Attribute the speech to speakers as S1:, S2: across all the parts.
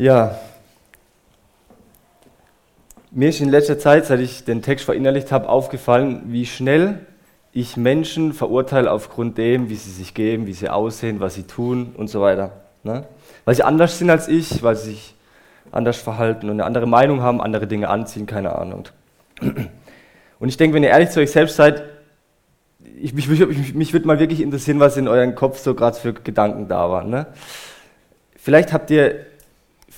S1: Ja, mir ist in letzter Zeit, seit ich den Text verinnerlicht habe, aufgefallen, wie schnell ich Menschen verurteile aufgrund dem, wie sie sich geben, wie sie aussehen, was sie tun und so weiter. Ne? Weil sie anders sind als ich, weil sie sich anders verhalten und eine andere Meinung haben, andere Dinge anziehen, keine Ahnung. Und ich denke, wenn ihr ehrlich zu euch selbst seid, ich, mich, mich, mich würde mal wirklich interessieren, was in eurem Kopf so gerade für Gedanken da waren. Ne? Vielleicht habt ihr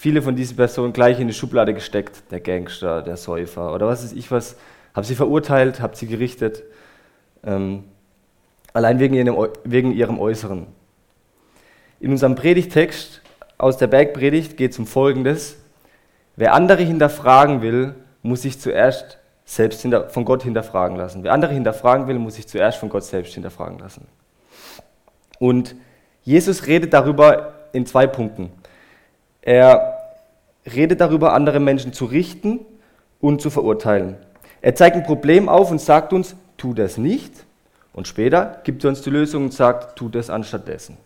S1: viele von diesen Personen gleich in die Schublade gesteckt, der Gangster, der Säufer oder was ist ich was, habt sie verurteilt, habt sie gerichtet, ähm, allein wegen ihrem, wegen ihrem Äußeren. In unserem Predigtext aus der Bergpredigt geht es um Folgendes. Wer andere hinterfragen will, muss sich zuerst selbst von Gott hinterfragen lassen. Wer andere hinterfragen will, muss sich zuerst von Gott selbst hinterfragen lassen. Und Jesus redet darüber in zwei Punkten. Er redet darüber, andere Menschen zu richten und zu verurteilen. Er zeigt ein Problem auf und sagt uns, tu das nicht. Und später gibt er uns die Lösung und sagt, tu das anstattdessen.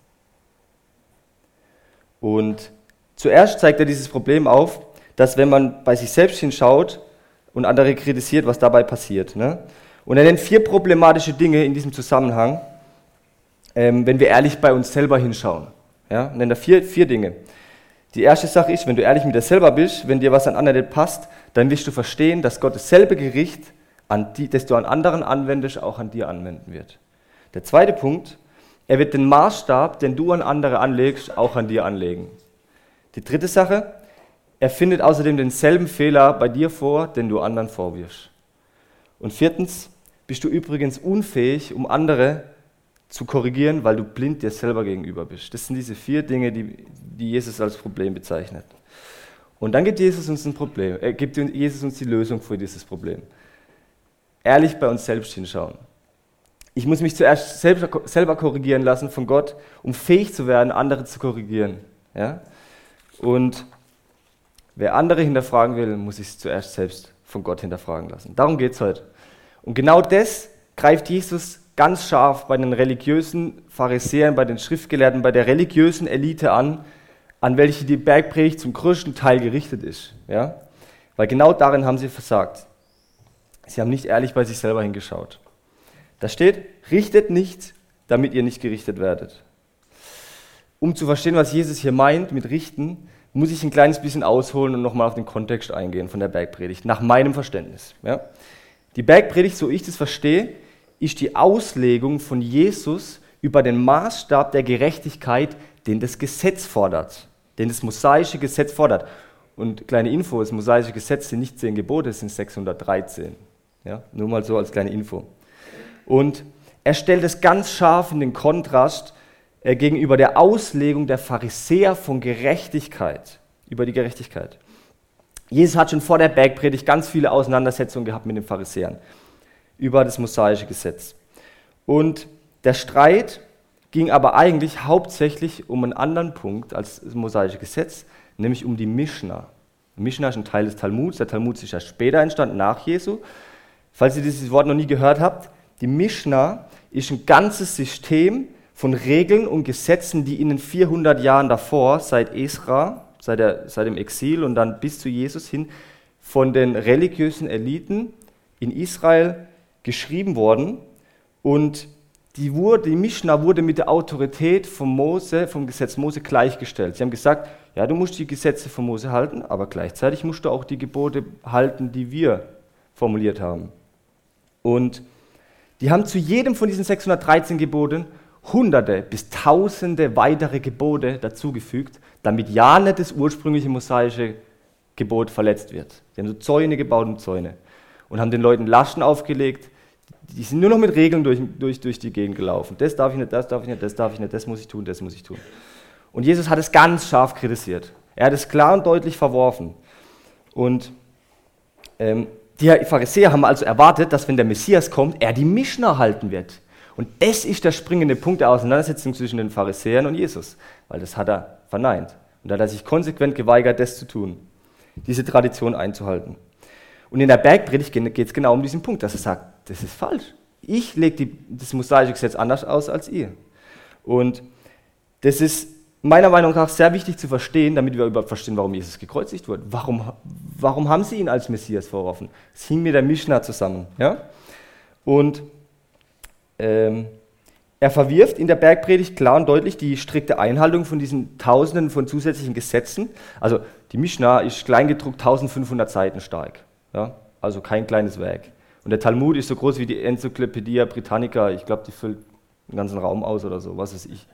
S1: Und zuerst zeigt er dieses Problem auf, dass wenn man bei sich selbst hinschaut und andere kritisiert, was dabei passiert. Ne? Und er nennt vier problematische Dinge in diesem Zusammenhang, ähm, wenn wir ehrlich bei uns selber hinschauen. Ja? Nennt er vier, vier Dinge. Die erste Sache ist, wenn du ehrlich mit dir selber bist, wenn dir was an anderen nicht passt, dann wirst du verstehen, dass Gott dasselbe Gericht, die, das du an anderen anwendest, auch an dir anwenden wird. Der zweite Punkt, er wird den Maßstab, den du an andere anlegst, auch an dir anlegen. Die dritte Sache, er findet außerdem denselben Fehler bei dir vor, den du anderen vorwirfst. Und viertens, bist du übrigens unfähig, um andere zu korrigieren, weil du blind dir selber gegenüber bist. Das sind diese vier Dinge, die, die Jesus als Problem bezeichnet. Und dann gibt Jesus uns ein Problem, er gibt Jesus uns die Lösung für dieses Problem. Ehrlich bei uns selbst hinschauen. Ich muss mich zuerst selber, selber korrigieren lassen von Gott, um fähig zu werden, andere zu korrigieren. Ja? Und wer andere hinterfragen will, muss sich zuerst selbst von Gott hinterfragen lassen. Darum geht es heute. Und genau das greift Jesus ganz scharf bei den religiösen Pharisäern, bei den Schriftgelehrten, bei der religiösen Elite an, an welche die Bergpredigt zum größten Teil gerichtet ist. Ja? Weil genau darin haben sie versagt. Sie haben nicht ehrlich bei sich selber hingeschaut. Da steht, richtet nicht, damit ihr nicht gerichtet werdet. Um zu verstehen, was Jesus hier meint mit richten, muss ich ein kleines bisschen ausholen und nochmal auf den Kontext eingehen von der Bergpredigt, nach meinem Verständnis. Ja? Die Bergpredigt, so ich das verstehe, ist die Auslegung von Jesus über den Maßstab der Gerechtigkeit, den das Gesetz fordert, den das mosaische Gesetz fordert. Und kleine Info, das mosaische Gesetz sind nicht zehn Gebote, es sind 613. Ja, nur mal so als kleine Info. Und er stellt es ganz scharf in den Kontrast äh, gegenüber der Auslegung der Pharisäer von Gerechtigkeit, über die Gerechtigkeit. Jesus hat schon vor der Bergpredigt ganz viele Auseinandersetzungen gehabt mit den Pharisäern über das mosaische Gesetz. Und der Streit ging aber eigentlich hauptsächlich um einen anderen Punkt als das mosaische Gesetz, nämlich um die Mishnah. Mishnah ist ein Teil des Talmuds. Der Talmud ist ja später entstanden, nach Jesu. Falls ihr dieses Wort noch nie gehört habt, die Mishnah ist ein ganzes System von Regeln und Gesetzen, die in den 400 Jahren davor, seit Esra, seit, der, seit dem Exil und dann bis zu Jesus hin, von den religiösen Eliten in Israel geschrieben worden und die, wurde, die Mishnah wurde mit der Autorität von Mose, vom Gesetz Mose gleichgestellt. Sie haben gesagt, ja, du musst die Gesetze von Mose halten, aber gleichzeitig musst du auch die Gebote halten, die wir formuliert haben. Und die haben zu jedem von diesen 613 Geboten hunderte bis tausende weitere Gebote dazugefügt, damit ja nicht das ursprüngliche mosaische Gebot verletzt wird. Sie haben so Zäune gebaut und Zäune und haben den Leuten Laschen aufgelegt, die sind nur noch mit Regeln durch, durch, durch die Gegend gelaufen. Das darf ich nicht, das darf ich nicht, das darf ich nicht, das muss ich tun, das muss ich tun. Und Jesus hat es ganz scharf kritisiert. Er hat es klar und deutlich verworfen. Und ähm, die Pharisäer haben also erwartet, dass wenn der Messias kommt, er die Mischner halten wird. Und das ist der springende Punkt der Auseinandersetzung zwischen den Pharisäern und Jesus, weil das hat er verneint. Und da hat er sich konsequent geweigert, das zu tun, diese Tradition einzuhalten. Und in der Bergpredigt geht es genau um diesen Punkt, dass er sagt, das ist falsch. Ich lege das mosaische Gesetz anders aus als ihr. Und das ist meiner Meinung nach sehr wichtig zu verstehen, damit wir überhaupt verstehen, warum Jesus gekreuzigt wurde. Warum, warum haben sie ihn als Messias vorgeworfen? Es hing mit der Mishnah zusammen. Ja? Und ähm, er verwirft in der Bergpredigt klar und deutlich die strikte Einhaltung von diesen Tausenden von zusätzlichen Gesetzen. Also die Mishnah ist kleingedruckt 1500 Seiten stark. Ja? Also kein kleines Werk. Und der Talmud ist so groß wie die Enzyklopädie Britannica. Ich glaube, die füllt den ganzen Raum aus oder so, was weiß ich.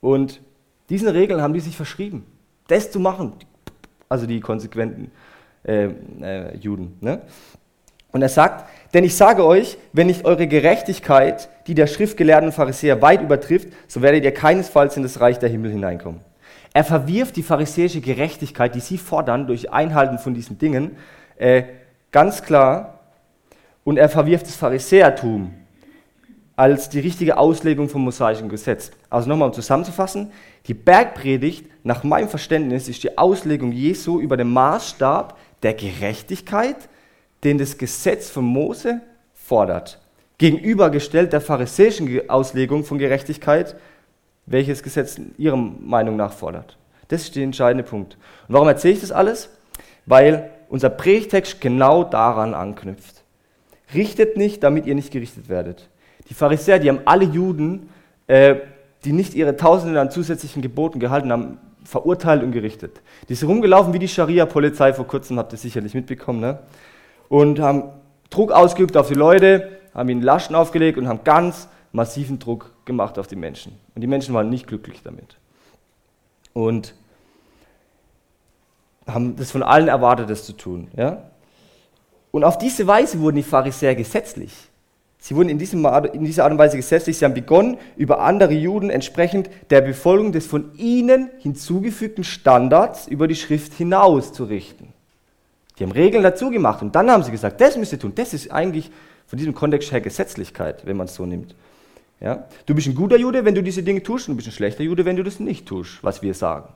S1: Und diesen Regeln haben die sich verschrieben, das zu machen. Also die konsequenten äh, äh, Juden. Ne? Und er sagt, denn ich sage euch, wenn nicht eure Gerechtigkeit, die der schriftgelehrten Pharisäer weit übertrifft, so werdet ihr keinesfalls in das Reich der Himmel hineinkommen. Er verwirft die pharisäische Gerechtigkeit, die sie fordern durch Einhalten von diesen Dingen, äh, ganz klar. Und er verwirft das Pharisäertum als die richtige Auslegung vom mosaischen Gesetz. Also nochmal um zusammenzufassen, die Bergpredigt nach meinem Verständnis ist die Auslegung Jesu über den Maßstab der Gerechtigkeit, den das Gesetz von Mose fordert, gegenübergestellt der pharisäischen Auslegung von Gerechtigkeit, welches Gesetz ihrer Meinung nach fordert. Das ist der entscheidende Punkt. Und warum erzähle ich das alles? Weil unser Predigtext genau daran anknüpft. Richtet nicht, damit ihr nicht gerichtet werdet. Die Pharisäer, die haben alle Juden, äh, die nicht ihre Tausenden an zusätzlichen Geboten gehalten haben, verurteilt und gerichtet. Die sind rumgelaufen wie die Scharia-Polizei vor kurzem, habt ihr sicherlich mitbekommen, ne? und haben Druck ausgeübt auf die Leute, haben ihnen Laschen aufgelegt und haben ganz massiven Druck gemacht auf die Menschen. Und die Menschen waren nicht glücklich damit. Und haben das von allen erwartet, das zu tun. Ja? Und auf diese Weise wurden die Pharisäer gesetzlich. Sie wurden in, diesem, in dieser Art und Weise gesetzlich. Sie haben begonnen, über andere Juden entsprechend der Befolgung des von ihnen hinzugefügten Standards über die Schrift hinaus zu richten. Die haben Regeln dazu gemacht und dann haben sie gesagt, das müsst ihr tun. Das ist eigentlich von diesem Kontext her Gesetzlichkeit, wenn man es so nimmt. Ja? Du bist ein guter Jude, wenn du diese Dinge tust, und du bist ein schlechter Jude, wenn du das nicht tust, was wir sagen.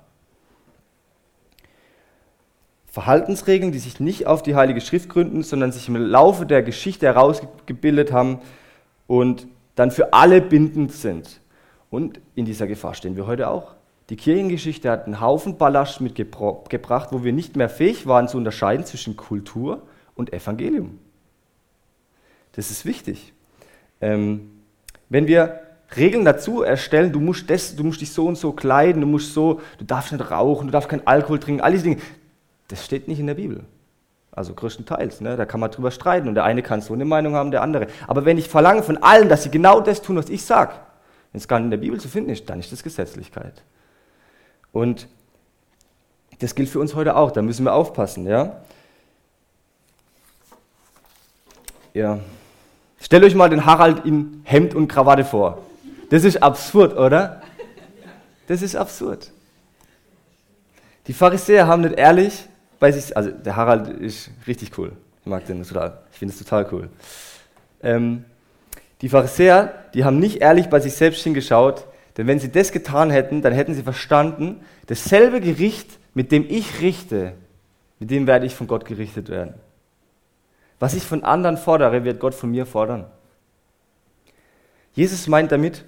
S1: Verhaltensregeln, die sich nicht auf die Heilige Schrift gründen, sondern sich im Laufe der Geschichte herausgebildet haben und dann für alle bindend sind. Und in dieser Gefahr stehen wir heute auch. Die Kirchengeschichte hat einen Haufen Ballast mitgebracht, wo wir nicht mehr fähig waren zu unterscheiden zwischen Kultur und Evangelium. Das ist wichtig. Ähm, wenn wir Regeln dazu erstellen, du musst, das, du musst dich so und so kleiden, du musst so, du darfst nicht rauchen, du darfst keinen Alkohol trinken, all diese Dinge, das steht nicht in der Bibel. Also größtenteils, ne? da kann man drüber streiten und der eine kann so eine Meinung haben, der andere. Aber wenn ich verlange von allen, dass sie genau das tun, was ich sage, wenn es gar nicht in der Bibel zu finden ist, dann ist das Gesetzlichkeit. Und das gilt für uns heute auch, da müssen wir aufpassen. Ja? Ja. Stellt euch mal den Harald in Hemd und Krawatte vor. Das ist absurd, oder? Das ist absurd. Die Pharisäer haben nicht ehrlich bei sich, also der Harald ist richtig cool. Ich mag den total. Ich finde es total cool. Ähm, die Pharisäer, die haben nicht ehrlich bei sich selbst hingeschaut, denn wenn sie das getan hätten, dann hätten sie verstanden, dasselbe Gericht, mit dem ich richte, mit dem werde ich von Gott gerichtet werden. Was ich von anderen fordere, wird Gott von mir fordern. Jesus meint damit,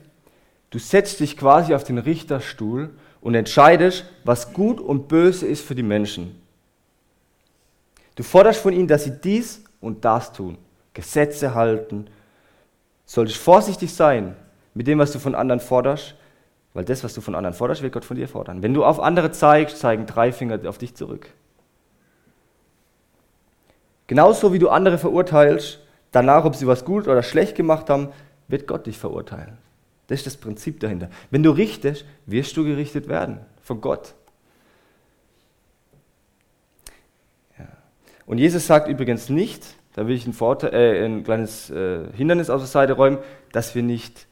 S1: du setzt dich quasi auf den Richterstuhl und entscheidest, was gut und böse ist für die Menschen. Du forderst von ihnen, dass sie dies und das tun, Gesetze halten. Solltest vorsichtig sein mit dem, was du von anderen forderst, weil das, was du von anderen forderst, wird Gott von dir fordern. Wenn du auf andere zeigst, zeigen drei Finger auf dich zurück. Genauso wie du andere verurteilst, danach, ob sie was gut oder schlecht gemacht haben, wird Gott dich verurteilen. Das ist das Prinzip dahinter. Wenn du richtest, wirst du gerichtet werden von Gott. Und Jesus sagt übrigens nicht, da will ich ein, äh, ein kleines äh, Hindernis aus der Seite räumen, dass wir nicht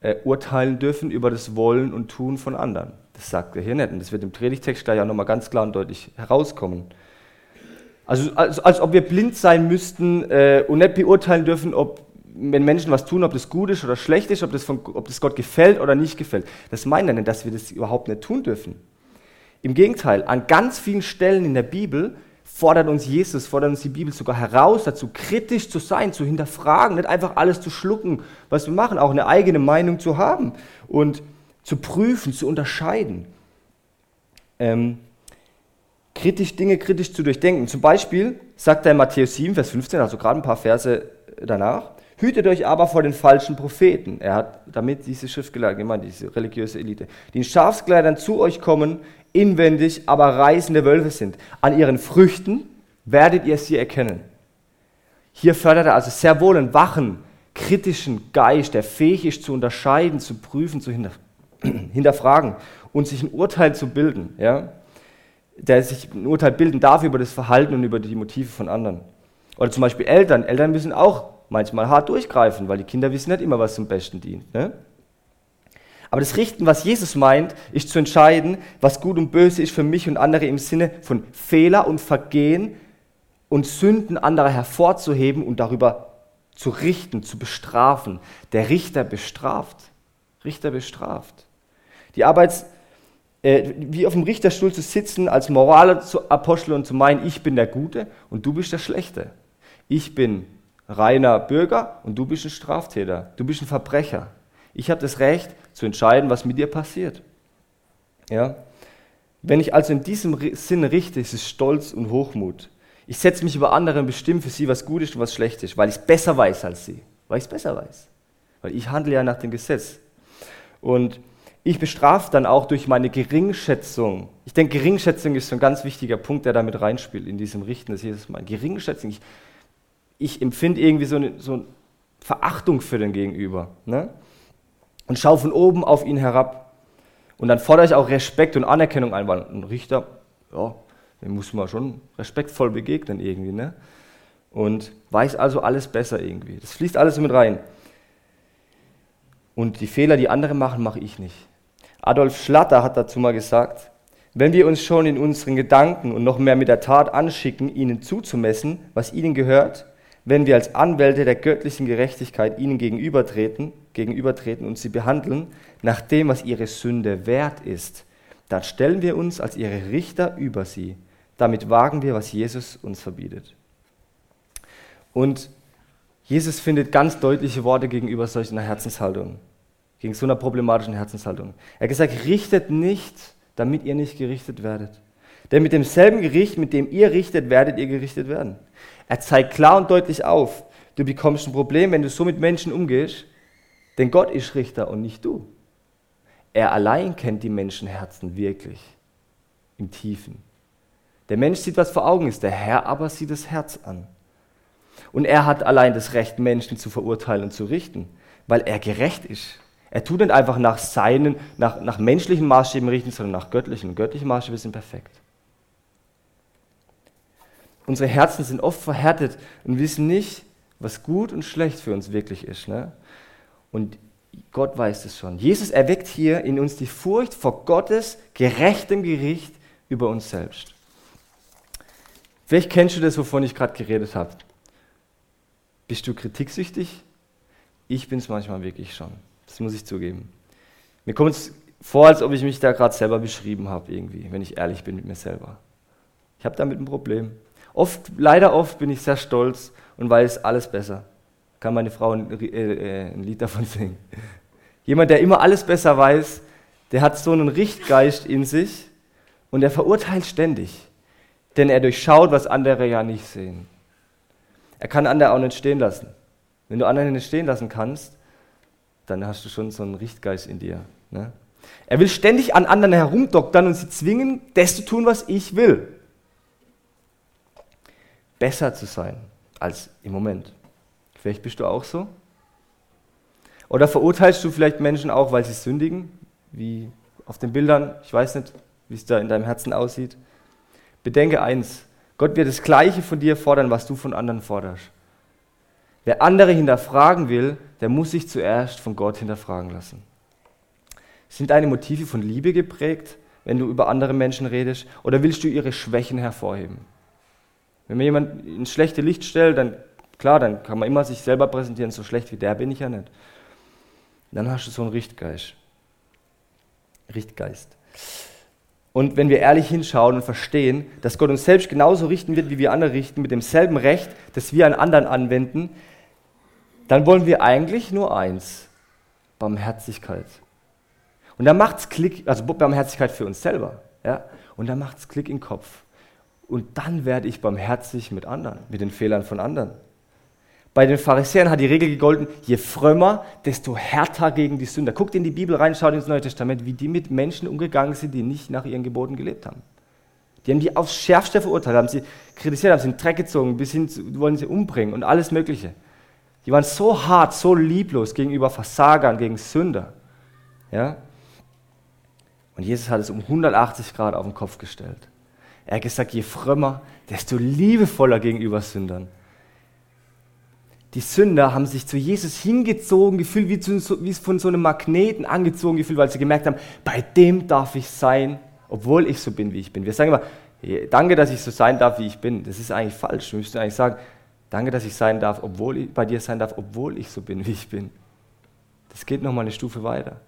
S1: äh, urteilen dürfen über das Wollen und Tun von anderen. Das sagt er hier nicht. Und das wird im Predigtext gleich auch nochmal ganz klar und deutlich herauskommen. Also als, als ob wir blind sein müssten äh, und nicht beurteilen dürfen, ob wenn Menschen was tun, ob das gut ist oder schlecht ist, ob das, von, ob das Gott gefällt oder nicht gefällt. Das meint er nicht, dass wir das überhaupt nicht tun dürfen. Im Gegenteil, an ganz vielen Stellen in der Bibel fordert uns Jesus, fordert uns die Bibel sogar heraus, dazu kritisch zu sein, zu hinterfragen, nicht einfach alles zu schlucken, was wir machen, auch eine eigene Meinung zu haben. Und zu prüfen, zu unterscheiden. Ähm, kritisch Dinge kritisch zu durchdenken. Zum Beispiel sagt er in Matthäus 7, Vers 15, also gerade ein paar Verse danach, hütet euch aber vor den falschen Propheten. Er hat damit diese Schriftgelehrten gemeint, diese religiöse Elite, die in Schafskleidern zu euch kommen, inwendig aber reißende Wölfe sind. An ihren Früchten werdet ihr sie erkennen. Hier fördert er also sehr wohl einen wachen, kritischen Geist, der fähig ist zu unterscheiden, zu prüfen, zu hinterfragen und sich ein Urteil zu bilden. Ja? Der sich ein Urteil bilden darf über das Verhalten und über die Motive von anderen. Oder zum Beispiel Eltern. Eltern müssen auch manchmal hart durchgreifen, weil die Kinder wissen nicht immer, was zum Besten dient. Ne? Aber das Richten, was Jesus meint, ist zu entscheiden, was gut und böse ist für mich und andere im Sinne von Fehler und Vergehen und Sünden anderer hervorzuheben und darüber zu richten, zu bestrafen. Der Richter bestraft. Richter bestraft. Die Arbeits, äh, wie auf dem Richterstuhl zu sitzen, als Moralapostel und zu meinen, ich bin der Gute und du bist der Schlechte. Ich bin reiner Bürger und du bist ein Straftäter. Du bist ein Verbrecher. Ich habe das Recht zu entscheiden, was mit dir passiert. Ja? Wenn ich also in diesem Sinne richte, ist es Stolz und Hochmut. Ich setze mich über andere und bestimme für sie, was gut ist und was schlecht ist, weil ich es besser weiß als sie. Weil ich es besser weiß. Weil ich handle ja nach dem Gesetz. Und ich bestrafe dann auch durch meine Geringschätzung. Ich denke, Geringschätzung ist so ein ganz wichtiger Punkt, der damit reinspielt in diesem Richten des Jesus Mal. Geringschätzung. Ich, ich empfinde irgendwie so eine, so eine Verachtung für den Gegenüber. Ne? Und schaue von oben auf ihn herab. Und dann fordere ich auch Respekt und Anerkennung ein, weil ein Richter, ja, dem muss man schon respektvoll begegnen irgendwie, ne? Und weiß also alles besser irgendwie. Das fließt alles mit rein. Und die Fehler, die andere machen, mache ich nicht. Adolf Schlatter hat dazu mal gesagt, wenn wir uns schon in unseren Gedanken und noch mehr mit der Tat anschicken, ihnen zuzumessen, was ihnen gehört, wenn wir als Anwälte der göttlichen Gerechtigkeit ihnen gegenübertreten, gegenübertreten und sie behandeln nach dem, was ihre Sünde wert ist, dann stellen wir uns als ihre Richter über sie damit wagen wir, was Jesus uns verbietet. Und Jesus findet ganz deutliche Worte gegenüber solch einer Herzenshaltung, gegen so einer problematischen Herzenshaltung. Er hat gesagt, richtet nicht, damit ihr nicht gerichtet werdet. Denn mit demselben Gericht, mit dem ihr richtet, werdet ihr gerichtet werden. Er zeigt klar und deutlich auf, du bekommst ein Problem, wenn du so mit Menschen umgehst, denn Gott ist Richter und nicht du. Er allein kennt die Menschenherzen wirklich im Tiefen. Der Mensch sieht, was vor Augen ist, der Herr aber sieht das Herz an. Und er hat allein das Recht, Menschen zu verurteilen und zu richten, weil er gerecht ist. Er tut nicht einfach nach seinen, nach, nach menschlichen Maßstäben richten, sondern nach göttlichen. Und göttliche Maßstäbe sind perfekt. Unsere Herzen sind oft verhärtet und wissen nicht, was gut und schlecht für uns wirklich ist. Ne? Und Gott weiß es schon. Jesus erweckt hier in uns die Furcht vor Gottes gerechtem Gericht über uns selbst. Vielleicht kennst du das, wovon ich gerade geredet habe. Bist du kritiksüchtig? Ich bin es manchmal wirklich schon. Das muss ich zugeben. Mir kommt es vor, als ob ich mich da gerade selber beschrieben habe, irgendwie, wenn ich ehrlich bin mit mir selber. Ich habe damit ein Problem. Oft, leider oft bin ich sehr stolz und weiß alles besser. Kann meine Frau ein, äh, äh, ein Lied davon singen. Jemand, der immer alles besser weiß, der hat so einen Richtgeist in sich und der verurteilt ständig denn er durchschaut, was andere ja nicht sehen. Er kann andere auch nicht stehen lassen. Wenn du andere nicht stehen lassen kannst, dann hast du schon so einen Richtgeist in dir. Ne? Er will ständig an anderen herumdoktern und sie zwingen, das zu tun, was ich will. Besser zu sein als im Moment. Vielleicht bist du auch so. Oder verurteilst du vielleicht Menschen auch, weil sie sündigen, wie auf den Bildern? Ich weiß nicht, wie es da in deinem Herzen aussieht. Bedenke eins, Gott wird das Gleiche von dir fordern, was du von anderen forderst. Wer andere hinterfragen will, der muss sich zuerst von Gott hinterfragen lassen. Sind deine Motive von Liebe geprägt, wenn du über andere Menschen redest, oder willst du ihre Schwächen hervorheben? Wenn mir jemand ins schlechte Licht stellt, dann klar, dann kann man immer sich selber präsentieren, so schlecht wie der bin ich ja nicht. Dann hast du so einen Richtgeist. Richtgeist. Und wenn wir ehrlich hinschauen und verstehen, dass Gott uns selbst genauso richten wird, wie wir andere richten, mit demselben Recht, das wir an anderen anwenden, dann wollen wir eigentlich nur eins, Barmherzigkeit. Und dann macht es Klick, also Barmherzigkeit für uns selber. Ja? Und dann macht es Klick im Kopf. Und dann werde ich barmherzig mit anderen, mit den Fehlern von anderen. Bei den Pharisäern hat die Regel gegolten, je frömmer, desto härter gegen die Sünder. Guckt in die Bibel rein, schaut ins Neue Testament, wie die mit Menschen umgegangen sind, die nicht nach ihren Geboten gelebt haben. Die haben die aufs Schärfste verurteilt, haben sie kritisiert, haben sie in den Dreck gezogen, bis hin zu, wollen sie umbringen und alles Mögliche. Die waren so hart, so lieblos gegenüber Versagern, gegen Sünder. Ja? Und Jesus hat es um 180 Grad auf den Kopf gestellt. Er hat gesagt, je frömmer, desto liebevoller gegenüber Sündern die Sünder haben sich zu Jesus hingezogen gefühlt, wie, zu, wie von so einem Magneten angezogen gefühlt, weil sie gemerkt haben, bei dem darf ich sein, obwohl ich so bin, wie ich bin. Wir sagen immer, danke, dass ich so sein darf, wie ich bin. Das ist eigentlich falsch. Wir müssten eigentlich sagen, danke, dass ich sein darf, obwohl ich bei dir sein darf, obwohl ich so bin, wie ich bin. Das geht nochmal eine Stufe weiter.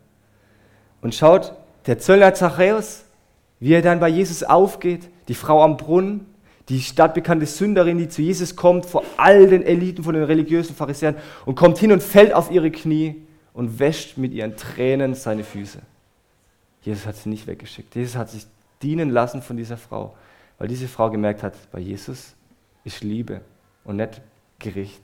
S1: Und schaut, der Zöllner Zachäus, wie er dann bei Jesus aufgeht, die Frau am Brunnen, die stadtbekannte Sünderin, die zu Jesus kommt, vor all den Eliten von den religiösen Pharisäern und kommt hin und fällt auf ihre Knie und wäscht mit ihren Tränen seine Füße. Jesus hat sie nicht weggeschickt. Jesus hat sich dienen lassen von dieser Frau, weil diese Frau gemerkt hat, bei Jesus ist Liebe und nicht Gericht.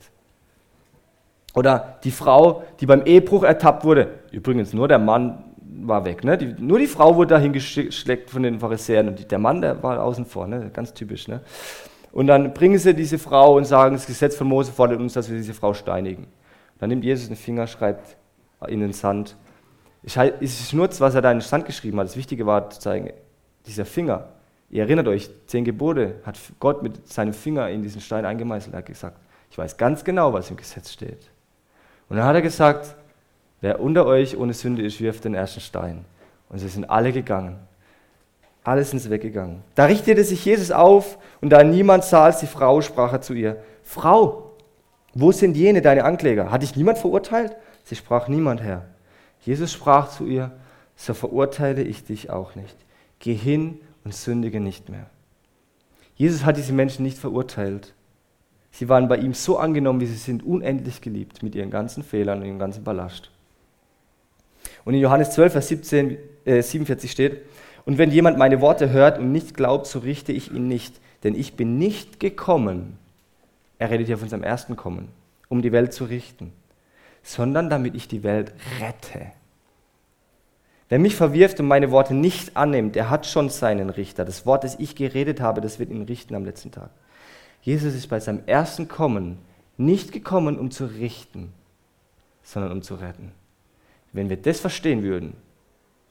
S1: Oder die Frau, die beim Ehebruch ertappt wurde, übrigens nur der Mann war weg. Ne? Die, nur die Frau wurde dahin geschleckt von den Pharisäern und die, der Mann, der war außen vor, ne? ganz typisch. Ne? Und dann bringen sie diese Frau und sagen, das Gesetz von Mose fordert uns, dass wir diese Frau steinigen. Dann nimmt Jesus den Finger, schreibt in den Sand. Es ist nur, was er da in den Sand geschrieben hat. Das Wichtige war zu zeigen, dieser Finger, ihr erinnert euch, zehn Gebote hat Gott mit seinem Finger in diesen Stein eingemeißelt. Er hat gesagt, ich weiß ganz genau, was im Gesetz steht. Und dann hat er gesagt, Wer unter euch ohne Sünde ist, wirft den ersten Stein. Und sie sind alle gegangen. Alle sind weggegangen. Da richtete sich Jesus auf und da niemand sah als die Frau, sprach er zu ihr, Frau, wo sind jene, deine Ankläger? Hat dich niemand verurteilt? Sie sprach niemand, Herr. Jesus sprach zu ihr, so verurteile ich dich auch nicht. Geh hin und sündige nicht mehr. Jesus hat diese Menschen nicht verurteilt. Sie waren bei ihm so angenommen, wie sie sind, unendlich geliebt, mit ihren ganzen Fehlern und ihrem ganzen Ballast. Und in Johannes 12, Vers 17, äh, 47 steht, und wenn jemand meine Worte hört und nicht glaubt, so richte ich ihn nicht, denn ich bin nicht gekommen, er redet hier von seinem ersten Kommen, um die Welt zu richten, sondern damit ich die Welt rette. Wer mich verwirft und meine Worte nicht annimmt, der hat schon seinen Richter. Das Wort, das ich geredet habe, das wird ihn richten am letzten Tag. Jesus ist bei seinem ersten Kommen nicht gekommen, um zu richten, sondern um zu retten. Wenn wir das verstehen würden,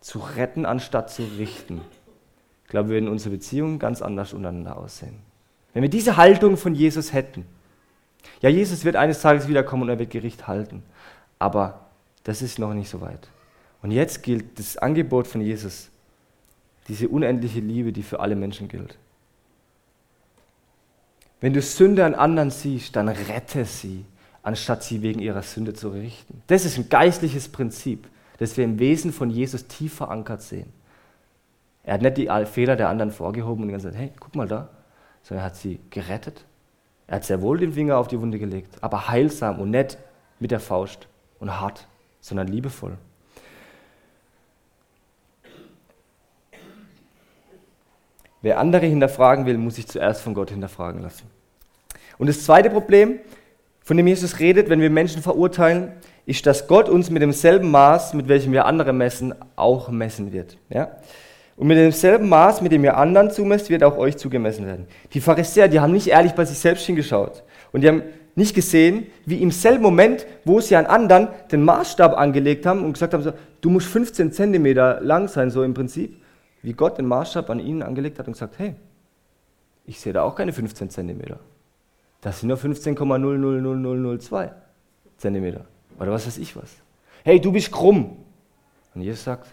S1: zu retten anstatt zu richten, ich glaube, würden unsere Beziehungen ganz anders untereinander aussehen. Wenn wir diese Haltung von Jesus hätten, ja, Jesus wird eines Tages wiederkommen und er wird Gericht halten, aber das ist noch nicht so weit. Und jetzt gilt das Angebot von Jesus, diese unendliche Liebe, die für alle Menschen gilt. Wenn du Sünde an anderen siehst, dann rette sie anstatt sie wegen ihrer Sünde zu richten. Das ist ein geistliches Prinzip, das wir im Wesen von Jesus tief verankert sehen. Er hat nicht die Fehler der anderen vorgehoben und gesagt, hey, guck mal da, sondern er hat sie gerettet. Er hat sehr wohl den Finger auf die Wunde gelegt, aber heilsam und nicht mit der Faust und hart, sondern liebevoll. Wer andere hinterfragen will, muss sich zuerst von Gott hinterfragen lassen. Und das zweite Problem, von dem Jesus redet, wenn wir Menschen verurteilen, ist, dass Gott uns mit demselben Maß, mit welchem wir andere messen, auch messen wird. Ja? Und mit demselben Maß, mit dem ihr anderen zumesst, wird auch euch zugemessen werden. Die Pharisäer, die haben nicht ehrlich bei sich selbst hingeschaut. Und die haben nicht gesehen, wie im selben Moment, wo sie an anderen den Maßstab angelegt haben und gesagt haben, so, du musst 15 Zentimeter lang sein, so im Prinzip, wie Gott den Maßstab an ihnen angelegt hat und gesagt, hey, ich sehe da auch keine 15 Zentimeter. Das sind nur 15,00002 Zentimeter. Oder was weiß ich was. Hey, du bist krumm. Und Jesus sagt,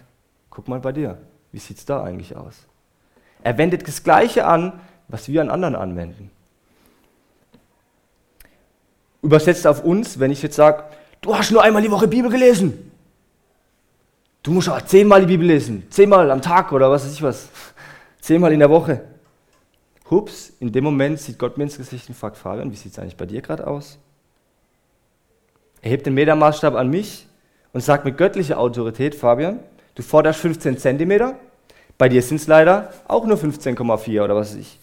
S1: guck mal bei dir, wie sieht es da eigentlich aus? Er wendet das Gleiche an, was wir an anderen anwenden. Übersetzt auf uns, wenn ich jetzt sage, du hast nur einmal die Woche Bibel gelesen. Du musst aber zehnmal die Bibel lesen. Zehnmal am Tag oder was weiß ich was. Zehnmal in der Woche. Hups, in dem Moment sieht Gott mir ins Gesicht und fragt Fabian, wie sieht es eigentlich bei dir gerade aus? Er hebt den Metermaßstab an mich und sagt mit göttlicher Autorität, Fabian, Du forderst 15 Zentimeter, bei dir sind es leider auch nur 15,4 oder was weiß ich.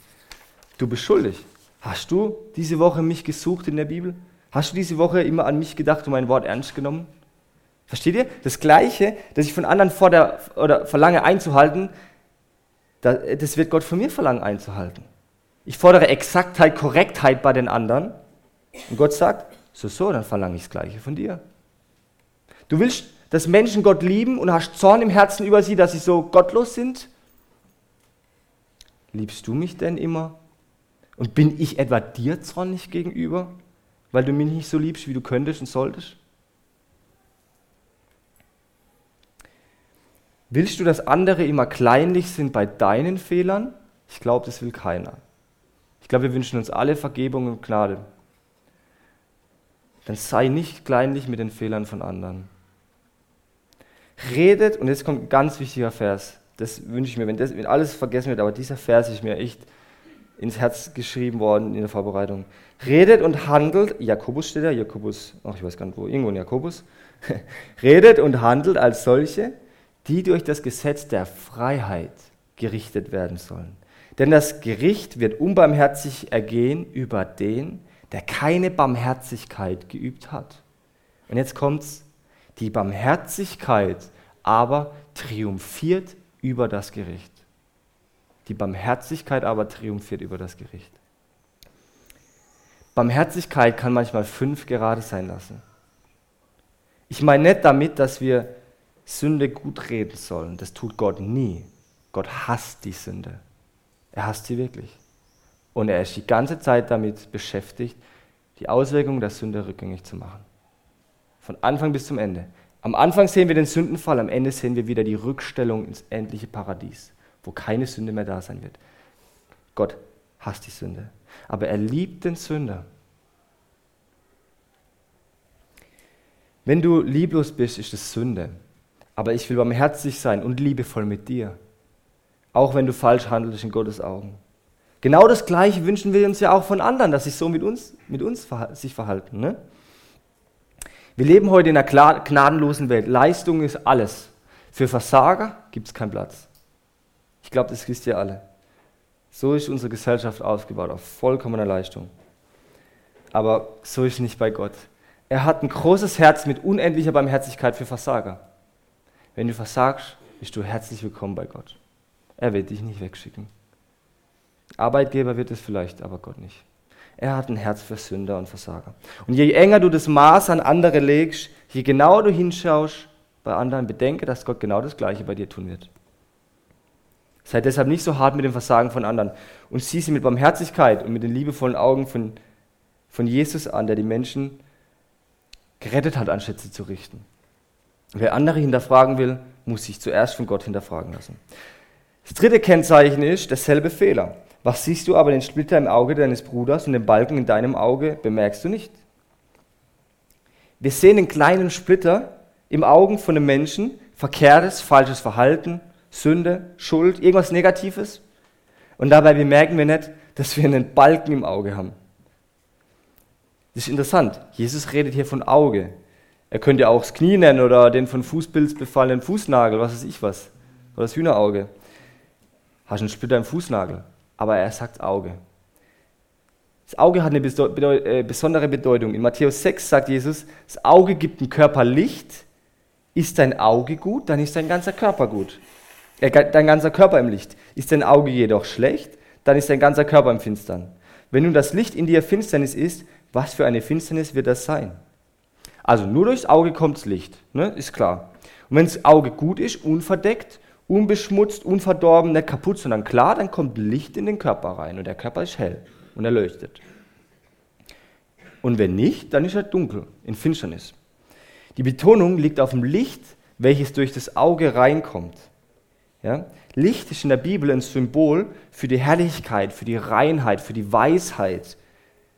S1: Du bist schuldig. Hast du diese Woche mich gesucht in der Bibel? Hast du diese Woche immer an mich gedacht und mein Wort ernst genommen? Versteht ihr? Das Gleiche, das ich von anderen fordere oder verlange einzuhalten, das wird Gott von mir verlangen einzuhalten. Ich fordere Exaktheit, Korrektheit bei den anderen. Und Gott sagt, so, so, dann verlange ich das Gleiche von dir. Du willst, dass Menschen Gott lieben und hast Zorn im Herzen über sie, dass sie so gottlos sind? Liebst du mich denn immer? Und bin ich etwa dir zornig gegenüber, weil du mich nicht so liebst, wie du könntest und solltest? Willst du, dass andere immer kleinlich sind bei deinen Fehlern? Ich glaube, das will keiner. Ich glaube, wir wünschen uns alle Vergebung und Gnade. Dann sei nicht kleinlich mit den Fehlern von anderen. Redet, und jetzt kommt ein ganz wichtiger Vers. Das wünsche ich mir, wenn, das, wenn alles vergessen wird, aber dieser Vers ist mir echt ins Herz geschrieben worden in der Vorbereitung. Redet und handelt, Jakobus steht da, Jakobus, ach, ich weiß gar nicht wo, irgendwo in Jakobus. Redet und handelt als solche, die durch das Gesetz der Freiheit gerichtet werden sollen. Denn das Gericht wird unbarmherzig ergehen über den, der keine Barmherzigkeit geübt hat. Und jetzt kommt's, die Barmherzigkeit aber triumphiert über das Gericht. Die Barmherzigkeit aber triumphiert über das Gericht. Barmherzigkeit kann manchmal fünf gerade sein lassen. Ich meine nicht damit, dass wir Sünde gut reden sollen. Das tut Gott nie. Gott hasst die Sünde. Er hasst sie wirklich. Und er ist die ganze Zeit damit beschäftigt, die Auswirkungen der Sünde rückgängig zu machen. Von Anfang bis zum Ende. Am Anfang sehen wir den Sündenfall, am Ende sehen wir wieder die Rückstellung ins endliche Paradies, wo keine Sünde mehr da sein wird. Gott hasst die Sünde, aber er liebt den Sünder. Wenn du lieblos bist, ist es Sünde. Aber ich will barmherzig sein und liebevoll mit dir auch wenn du falsch handelst in Gottes Augen. Genau das Gleiche wünschen wir uns ja auch von anderen, dass sie so mit uns, mit uns sich verhalten. Ne? Wir leben heute in einer gnadenlosen Welt. Leistung ist alles. Für Versager gibt es keinen Platz. Ich glaube, das wisst ihr alle. So ist unsere Gesellschaft ausgebaut, auf vollkommener Leistung. Aber so ist nicht bei Gott. Er hat ein großes Herz mit unendlicher Barmherzigkeit für Versager. Wenn du versagst, bist du herzlich willkommen bei Gott. Er wird dich nicht wegschicken. Arbeitgeber wird es vielleicht, aber Gott nicht. Er hat ein Herz für Sünder und Versager. Und je enger du das Maß an andere legst, je genauer du hinschaust bei anderen, bedenke, dass Gott genau das Gleiche bei dir tun wird. Sei deshalb nicht so hart mit dem Versagen von anderen und sieh sie mit Barmherzigkeit und mit den liebevollen Augen von, von Jesus an, der die Menschen gerettet hat, anstatt sie zu richten. Wer andere hinterfragen will, muss sich zuerst von Gott hinterfragen lassen. Das dritte Kennzeichen ist derselbe Fehler. Was siehst du aber den Splitter im Auge deines Bruders und den Balken in deinem Auge, bemerkst du nicht? Wir sehen den kleinen Splitter im Augen von einem Menschen, verkehrtes, falsches Verhalten, Sünde, Schuld, irgendwas Negatives. Und dabei bemerken wir nicht, dass wir einen Balken im Auge haben. Das ist interessant. Jesus redet hier von Auge. Er könnte auch das Knie nennen oder den von Fußpilz befallenen Fußnagel, was weiß ich was. Oder das Hühnerauge hast einen Splitter im Fußnagel, aber er sagt Auge. Das Auge hat eine äh, besondere Bedeutung. In Matthäus 6 sagt Jesus, das Auge gibt dem Körper Licht. Ist dein Auge gut, dann ist dein ganzer Körper gut. Dein ganzer Körper im Licht. Ist dein Auge jedoch schlecht, dann ist dein ganzer Körper im Finstern. Wenn nun das Licht in dir Finsternis ist, was für eine Finsternis wird das sein? Also nur durchs Auge kommt Licht, ne? ist klar. Und wenn das Auge gut ist, unverdeckt unbeschmutzt, unverdorben, nicht kaputt, sondern klar, dann kommt Licht in den Körper rein und der Körper ist hell und er leuchtet. Und wenn nicht, dann ist er dunkel, in Finsternis. Die Betonung liegt auf dem Licht, welches durch das Auge reinkommt. Ja? Licht ist in der Bibel ein Symbol für die Herrlichkeit, für die Reinheit, für die Weisheit,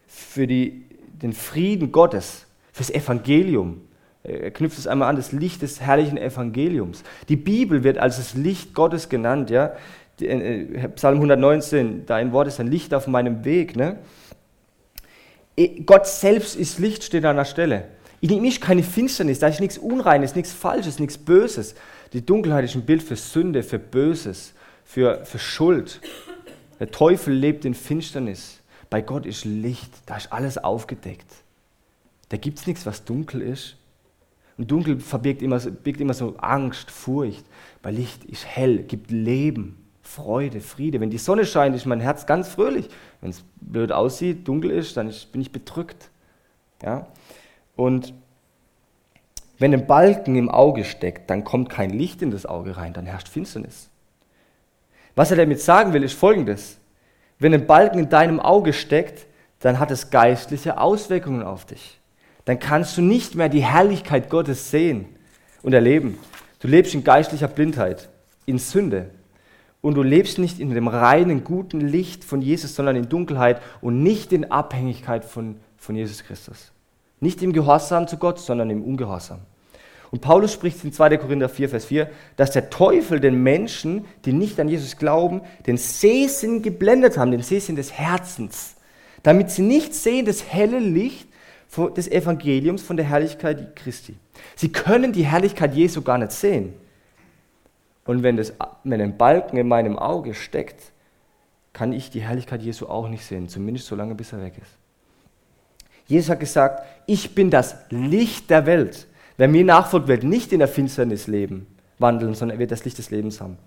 S1: für die, den Frieden Gottes, fürs Evangelium. Er knüpft es einmal an, das Licht des herrlichen Evangeliums. Die Bibel wird als das Licht Gottes genannt. Ja? Äh, Psalm 119, dein Wort ist ein Licht auf meinem Weg. Ne? Gott selbst ist Licht, steht an der Stelle. In ihm ist keine Finsternis, da ist nichts Unreines, nichts Falsches, nichts Böses. Die Dunkelheit ist ein Bild für Sünde, für Böses, für, für Schuld. Der Teufel lebt in Finsternis. Bei Gott ist Licht, da ist alles aufgedeckt. Da gibt es nichts, was dunkel ist. Und dunkel verbirgt immer, birgt immer so Angst, Furcht. Bei Licht ist hell, gibt Leben, Freude, Friede. Wenn die Sonne scheint, ist mein Herz ganz fröhlich. Wenn es blöd aussieht, dunkel ist, dann bin ich bedrückt. Ja? Und wenn ein Balken im Auge steckt, dann kommt kein Licht in das Auge rein, dann herrscht Finsternis. Was er damit sagen will, ist folgendes. Wenn ein Balken in deinem Auge steckt, dann hat es geistliche Auswirkungen auf dich. Dann kannst du nicht mehr die Herrlichkeit Gottes sehen und erleben. Du lebst in geistlicher Blindheit, in Sünde. Und du lebst nicht in dem reinen, guten Licht von Jesus, sondern in Dunkelheit und nicht in Abhängigkeit von, von Jesus Christus. Nicht im Gehorsam zu Gott, sondern im Ungehorsam. Und Paulus spricht in 2. Korinther 4, Vers 4, dass der Teufel den Menschen, die nicht an Jesus glauben, den Sehsinn geblendet haben, den Sehsinn des Herzens, damit sie nicht sehen das helle Licht des Evangeliums von der Herrlichkeit Christi. Sie können die Herrlichkeit Jesu gar nicht sehen. Und wenn, das, wenn ein Balken in meinem Auge steckt, kann ich die Herrlichkeit Jesu auch nicht sehen, zumindest so lange, bis er weg ist. Jesus hat gesagt, ich bin das Licht der Welt. Wer mir nachfolgt, wird nicht in der Finsternis leben, wandeln, sondern er wird das Licht des Lebens haben.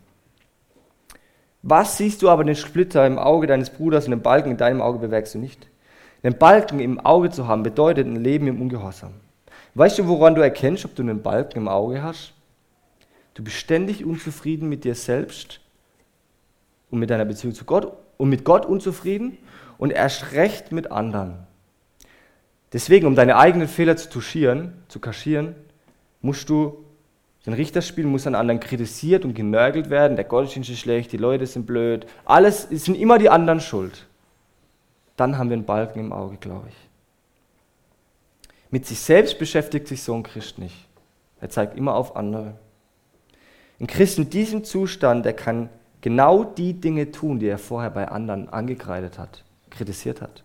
S1: Was siehst du aber den Splitter im Auge deines Bruders und den Balken in deinem Auge bewirkst du nicht? Den Balken im Auge zu haben, bedeutet ein Leben im Ungehorsam. Weißt du, woran du erkennst, ob du einen Balken im Auge hast? Du bist ständig unzufrieden mit dir selbst und mit deiner Beziehung zu Gott und mit Gott unzufrieden und erst recht mit anderen. Deswegen, um deine eigenen Fehler zu touchieren, zu kaschieren, musst du den Richter spielen, muss an anderen kritisiert und genörgelt werden. Der Gottesdienst ist schlecht, die Leute sind blöd. Alles sind immer die anderen schuld. Dann haben wir einen Balken im Auge, glaube ich. Mit sich selbst beschäftigt sich so ein Christ nicht. Er zeigt immer auf andere. Ein Christ in diesem Zustand, der kann genau die Dinge tun, die er vorher bei anderen angekreidet hat, kritisiert hat.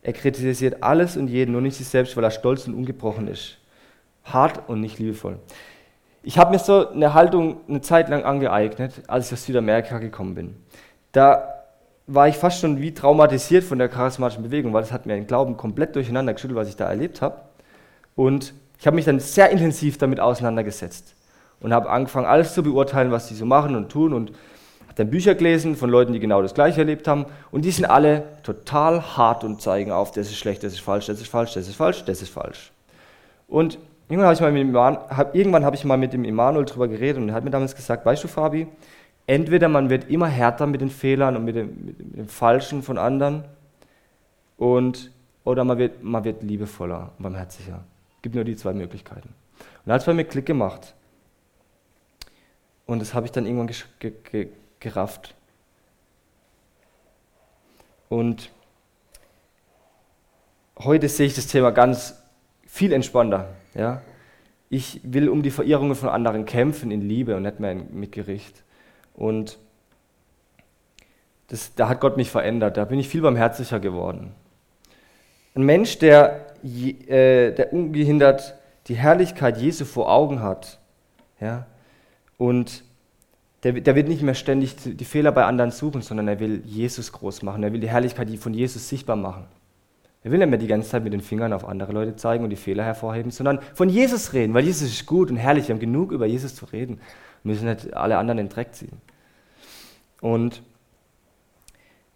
S1: Er kritisiert alles und jeden, nur nicht sich selbst, weil er stolz und ungebrochen ist. Hart und nicht liebevoll. Ich habe mir so eine Haltung eine Zeit lang angeeignet, als ich aus Südamerika gekommen bin. Da war ich fast schon wie traumatisiert von der charismatischen Bewegung, weil es hat mir den Glauben komplett durcheinander geschüttelt, was ich da erlebt habe. Und ich habe mich dann sehr intensiv damit auseinandergesetzt und habe angefangen, alles zu beurteilen, was sie so machen und tun und habe dann Bücher gelesen von Leuten, die genau das Gleiche erlebt haben und die sind alle total hart und zeigen auf, das ist schlecht, das ist falsch, das ist falsch, das ist falsch, das ist falsch. Und irgendwann habe ich, mal mit dem, hab, irgendwann habe ich mal mit dem Immanuel darüber geredet und er hat mir damals gesagt, weißt du Fabi, entweder man wird immer härter mit den Fehlern und mit dem, mit dem Falschen von anderen und, oder man wird, man wird liebevoller und barmherziger. Es gibt nur die zwei Möglichkeiten. Und da hat es bei mir Klick gemacht. Und das habe ich dann irgendwann ge ge gerafft. Und heute sehe ich das Thema ganz viel entspannter. Ja? Ich will um die Verirrungen von anderen kämpfen in Liebe und nicht mehr mit Gericht. Und das, da hat Gott mich verändert. Da bin ich viel barmherzlicher geworden. Ein Mensch, der, äh, der ungehindert die Herrlichkeit Jesu vor Augen hat ja, und der, der wird nicht mehr ständig die Fehler bei anderen suchen, sondern er will Jesus groß machen. Er will die Herrlichkeit von Jesus sichtbar machen. Er will nicht mehr die ganze Zeit mit den Fingern auf andere Leute zeigen und die Fehler hervorheben, sondern von Jesus reden, weil Jesus ist gut und herrlich. Wir haben genug über Jesus zu reden. Müssen nicht alle anderen in den Dreck ziehen. Und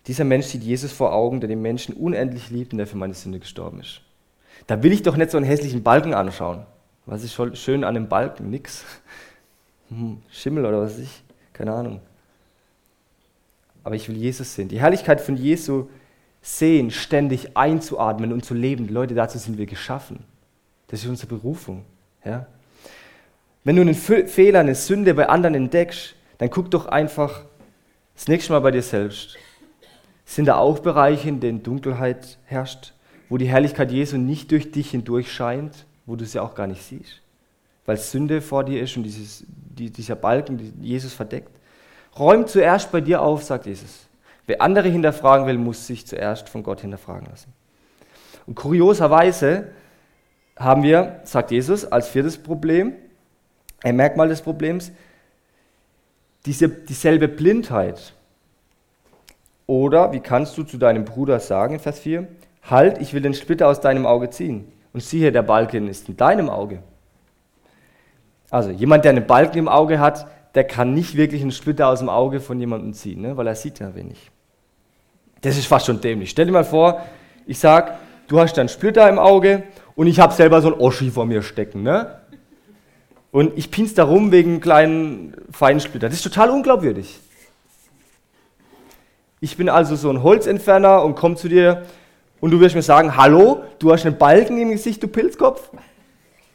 S1: dieser Mensch sieht Jesus vor Augen, der den Menschen unendlich liebt und der für meine Sünde gestorben ist. Da will ich doch nicht so einen hässlichen Balken anschauen. Was ist schön an dem Balken? Nix. Hm, Schimmel oder was weiß ich. Keine Ahnung. Aber ich will Jesus sehen. Die Herrlichkeit von Jesu sehen, ständig einzuatmen und zu leben. Leute, dazu sind wir geschaffen. Das ist unsere Berufung. Ja? Wenn du einen Fehler, eine Sünde bei anderen entdeckst, dann guck doch einfach das nächste Mal bei dir selbst. Sind da auch Bereiche, in denen Dunkelheit herrscht, wo die Herrlichkeit Jesu nicht durch dich hindurch scheint, wo du sie auch gar nicht siehst? Weil Sünde vor dir ist und dieses, die, dieser Balken, Jesus verdeckt. Räum zuerst bei dir auf, sagt Jesus. Wer andere hinterfragen will, muss sich zuerst von Gott hinterfragen lassen. Und kurioserweise haben wir, sagt Jesus, als viertes Problem, ein Merkmal des Problems, diese, dieselbe Blindheit. Oder wie kannst du zu deinem Bruder sagen, in Vers 4, halt, ich will den Splitter aus deinem Auge ziehen. Und siehe, der Balken ist in deinem Auge. Also jemand, der einen Balken im Auge hat, der kann nicht wirklich einen Splitter aus dem Auge von jemandem ziehen, ne? weil er sieht ja wenig. Das ist fast schon dämlich. Stell dir mal vor, ich sage, du hast einen Splitter im Auge und ich habe selber so einen Oschi vor mir stecken. Ne? Und ich pin's da rum wegen kleinen Feinsplitter. Das ist total unglaubwürdig. Ich bin also so ein Holzentferner und komme zu dir und du wirst mir sagen, hallo, du hast einen Balken im Gesicht, du Pilzkopf?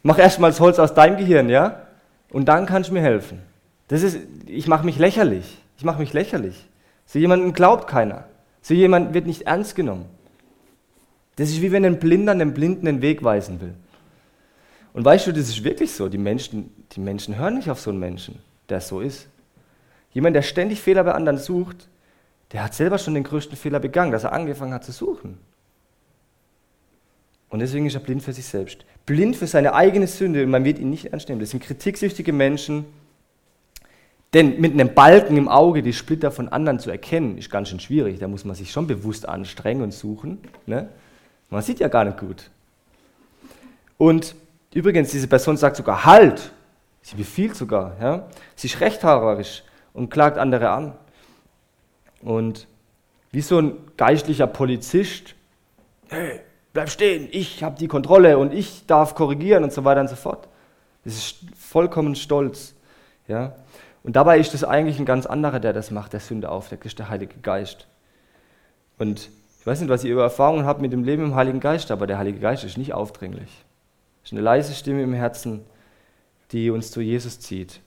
S1: Mach erstmal das Holz aus deinem Gehirn, ja? Und dann kannst du mir helfen. Das ist, ich mache mich lächerlich. Ich mache mich lächerlich. So jemanden glaubt keiner. So jemand wird nicht ernst genommen. Das ist wie wenn ein Blinder einem Blinden den Weg weisen will. Und weißt du, das ist wirklich so. Die Menschen, die Menschen hören nicht auf so einen Menschen, der so ist. Jemand, der ständig Fehler bei anderen sucht, der hat selber schon den größten Fehler begangen, dass er angefangen hat zu suchen. Und deswegen ist er blind für sich selbst. Blind für seine eigene Sünde und man wird ihn nicht ernst nehmen. Das sind kritiksüchtige Menschen. Denn mit einem Balken im Auge die Splitter von anderen zu erkennen, ist ganz schön schwierig. Da muss man sich schon bewusst anstrengen und suchen. Ne? Man sieht ja gar nicht gut. Und übrigens, diese Person sagt sogar Halt. Sie befiehlt sogar. Ja? Sie ist rechthaberisch und klagt andere an. Und wie so ein geistlicher Polizist, hey, bleib stehen, ich habe die Kontrolle und ich darf korrigieren und so weiter und so fort. Das ist vollkommen stolz. Ja? Und dabei ist es eigentlich ein ganz anderer, der das macht, der Sünde aufdeckt, das ist der Heilige Geist. Und ich weiß nicht, was ihr über Erfahrungen habt mit dem Leben im Heiligen Geist, aber der Heilige Geist ist nicht aufdringlich. Es ist eine leise Stimme im Herzen, die uns zu Jesus zieht.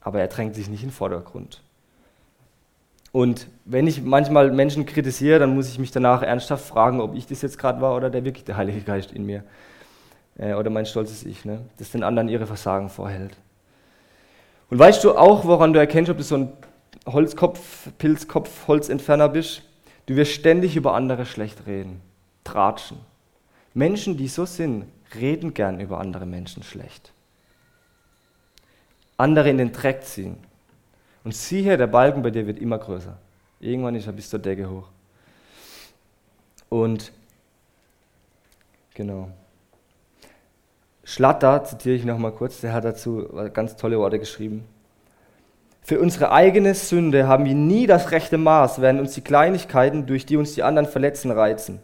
S1: Aber er drängt sich nicht in den Vordergrund. Und wenn ich manchmal Menschen kritisiere, dann muss ich mich danach ernsthaft fragen, ob ich das jetzt gerade war oder der wirklich der Heilige Geist in mir. Äh, oder mein stolzes Ich, ne? das den anderen ihre Versagen vorhält. Und weißt du auch, woran du erkennst, ob du so ein Holzkopf, Pilzkopf, Holzentferner bist? Du wirst ständig über andere schlecht reden, tratschen. Menschen, die so sind, reden gern über andere Menschen schlecht. Andere in den Dreck ziehen. Und siehe, der Balken bei dir wird immer größer. Irgendwann ist er bis zur Decke hoch. Und genau. Schlatter, zitiere ich nochmal kurz, der hat dazu ganz tolle Worte geschrieben. Für unsere eigene Sünde haben wir nie das rechte Maß, während uns die Kleinigkeiten, durch die uns die anderen verletzen, reizen.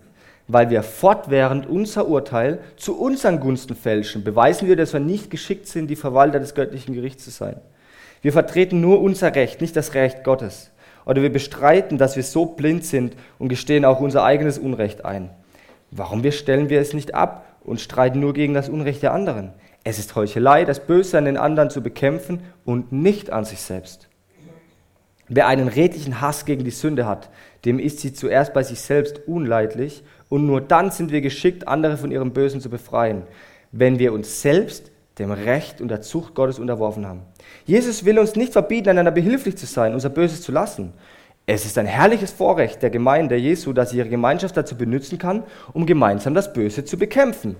S1: Weil wir fortwährend unser Urteil zu unseren Gunsten fälschen, beweisen wir, dass wir nicht geschickt sind, die Verwalter des göttlichen Gerichts zu sein. Wir vertreten nur unser Recht, nicht das Recht Gottes. Oder wir bestreiten, dass wir so blind sind und gestehen auch unser eigenes Unrecht ein. Warum wir stellen wir es nicht ab und streiten nur gegen das Unrecht der anderen? Es ist Heuchelei, das Böse an den anderen zu bekämpfen und nicht an sich selbst. Wer einen redlichen Hass gegen die Sünde hat, dem ist sie zuerst bei sich selbst unleidlich und nur dann sind wir geschickt, andere von ihrem Bösen zu befreien, wenn wir uns selbst dem Recht und der Zucht Gottes unterworfen haben. Jesus will uns nicht verbieten, einander behilflich zu sein, unser Böses zu lassen. Es ist ein herrliches Vorrecht der Gemeinde Jesu, dass sie ihre Gemeinschaft dazu benutzen kann, um gemeinsam das Böse zu bekämpfen.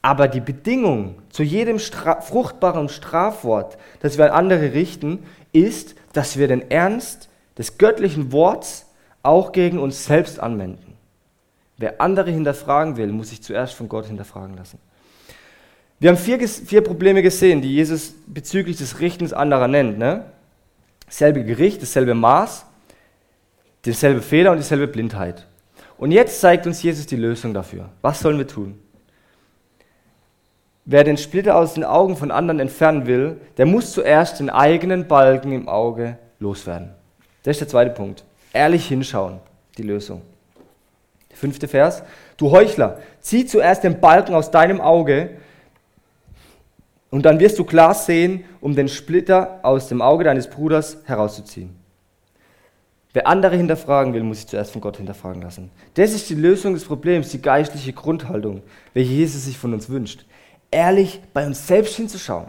S1: Aber die Bedingung zu jedem Stra fruchtbaren Strafwort, das wir an andere richten, ist, dass wir den Ernst des göttlichen Worts auch gegen uns selbst anwenden. Wer andere hinterfragen will, muss sich zuerst von Gott hinterfragen lassen. Wir haben vier, vier Probleme gesehen, die Jesus bezüglich des Richtens anderer nennt. Ne? Dasselbe Gericht, dasselbe Maß, derselbe Fehler und dieselbe Blindheit. Und jetzt zeigt uns Jesus die Lösung dafür. Was sollen wir tun? Wer den Splitter aus den Augen von anderen entfernen will, der muss zuerst den eigenen Balken im Auge loswerden. Das ist der zweite Punkt. Ehrlich hinschauen, die Lösung. Der fünfte Vers. Du Heuchler, zieh zuerst den Balken aus deinem Auge und dann wirst du klar sehen, um den Splitter aus dem Auge deines Bruders herauszuziehen. Wer andere hinterfragen will, muss sich zuerst von Gott hinterfragen lassen. Das ist die Lösung des Problems, die geistliche Grundhaltung, welche Jesus sich von uns wünscht ehrlich bei uns selbst hinzuschauen.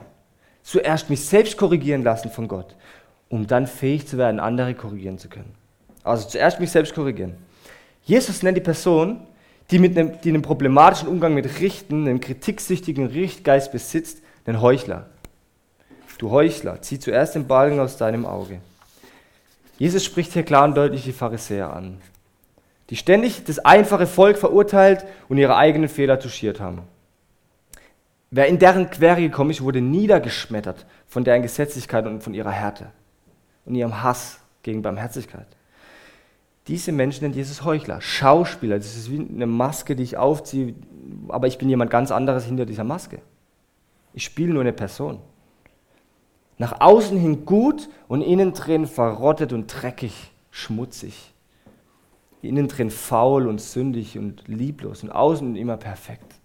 S1: Zuerst mich selbst korrigieren lassen von Gott, um dann fähig zu werden, andere korrigieren zu können. Also zuerst mich selbst korrigieren. Jesus nennt die Person, die, mit einem, die einen problematischen Umgang mit Richten, einen kritiksüchtigen Richtgeist besitzt, einen Heuchler. Du Heuchler, zieh zuerst den Balken aus deinem Auge. Jesus spricht hier klar und deutlich die Pharisäer an, die ständig das einfache Volk verurteilt und ihre eigenen Fehler touchiert haben. Wer in deren Quere gekommen ist, wurde niedergeschmettert von deren Gesetzlichkeit und von ihrer Härte und ihrem Hass gegen Barmherzigkeit. Diese Menschen nennt Jesus Heuchler, Schauspieler. Das ist wie eine Maske, die ich aufziehe, aber ich bin jemand ganz anderes hinter dieser Maske. Ich spiele nur eine Person. Nach außen hin gut und innen drin verrottet und dreckig, schmutzig. Innen drin faul und sündig und lieblos und außen immer perfekt.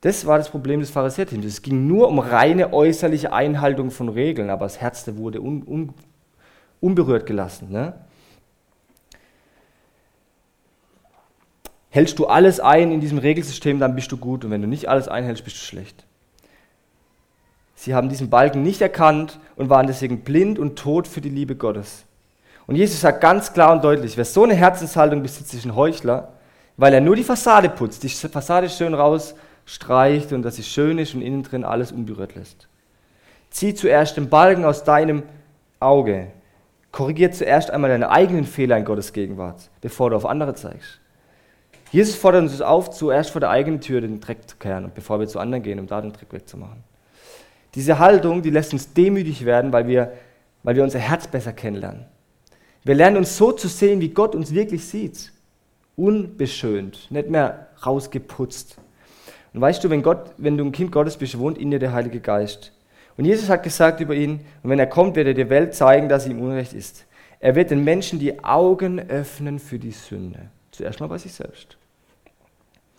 S1: Das war das Problem des Pharisäertums. Es ging nur um reine äußerliche Einhaltung von Regeln, aber das Herz wurde un, un, unberührt gelassen. Ne? Hältst du alles ein in diesem Regelsystem, dann bist du gut und wenn du nicht alles einhältst, bist du schlecht. Sie haben diesen Balken nicht erkannt und waren deswegen blind und tot für die Liebe Gottes. Und Jesus sagt ganz klar und deutlich, wer so eine Herzenshaltung besitzt, ist ein Heuchler, weil er nur die Fassade putzt, die Fassade schön rausstreicht und dass sie schön ist und innen drin alles unberührt lässt. Zieh zuerst den Balken aus deinem Auge. Korrigier zuerst einmal deine eigenen Fehler in Gottes Gegenwart, bevor du auf andere zeigst. Jesus fordert uns auf, zuerst vor der eigenen Tür den Dreck zu kehren, bevor wir zu anderen gehen, um da den Dreck wegzumachen. Diese Haltung, die lässt uns demütig werden, weil wir, weil wir unser Herz besser kennenlernen. Wir lernen uns so zu sehen, wie Gott uns wirklich sieht. Unbeschönt, nicht mehr rausgeputzt. Und weißt du, wenn, Gott, wenn du ein Kind Gottes bist, wohnt in dir der Heilige Geist. Und Jesus hat gesagt über ihn, und wenn er kommt, wird er der Welt zeigen, dass sie ihm Unrecht ist. Er wird den Menschen die Augen öffnen für die Sünde. Zuerst mal bei sich selbst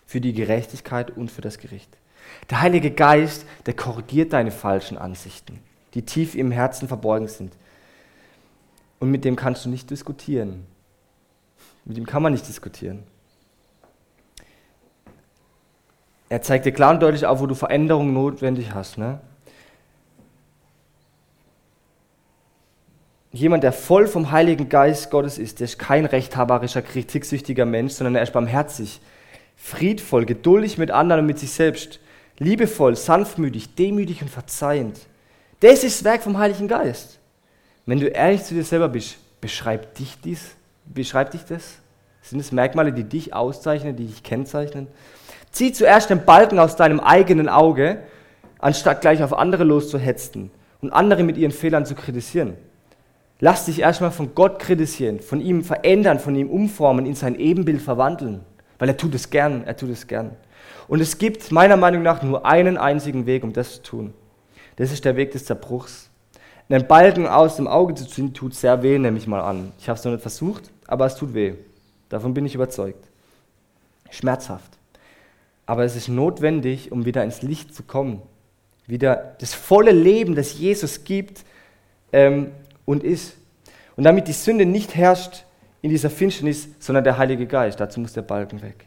S1: für die Gerechtigkeit und für das Gericht. Der Heilige Geist, der korrigiert deine falschen Ansichten, die tief im Herzen verborgen sind. Und mit dem kannst du nicht diskutieren. Mit dem kann man nicht diskutieren. Er zeigt dir klar und deutlich auf, wo du Veränderungen notwendig hast. Ne? Jemand, der voll vom Heiligen Geist Gottes ist, der ist kein rechthaberischer, kritiksüchtiger Mensch, sondern er ist barmherzig friedvoll, geduldig mit anderen und mit sich selbst, liebevoll, sanftmütig, demütig und verzeihend. Das ist das Werk vom Heiligen Geist. Wenn du ehrlich zu dir selber bist, beschreibt dich dies, beschreibt dich das? Sind es Merkmale, die dich auszeichnen, die dich kennzeichnen? Zieh zuerst den Balken aus deinem eigenen Auge, anstatt gleich auf andere loszuhetzen und andere mit ihren Fehlern zu kritisieren. Lass dich erstmal von Gott kritisieren, von ihm verändern, von ihm umformen, in sein Ebenbild verwandeln. Weil er tut es gern, er tut es gern. Und es gibt meiner Meinung nach nur einen einzigen Weg, um das zu tun. Das ist der Weg des Zerbruchs. Einen Balken aus dem Auge zu ziehen, tut sehr weh, nehme ich mal an. Ich habe es noch nicht versucht, aber es tut weh. Davon bin ich überzeugt. Schmerzhaft. Aber es ist notwendig, um wieder ins Licht zu kommen. Wieder das volle Leben, das Jesus gibt ähm, und ist. Und damit die Sünde nicht herrscht, in dieser Finsternis, sondern der Heilige Geist. Dazu muss der Balken weg.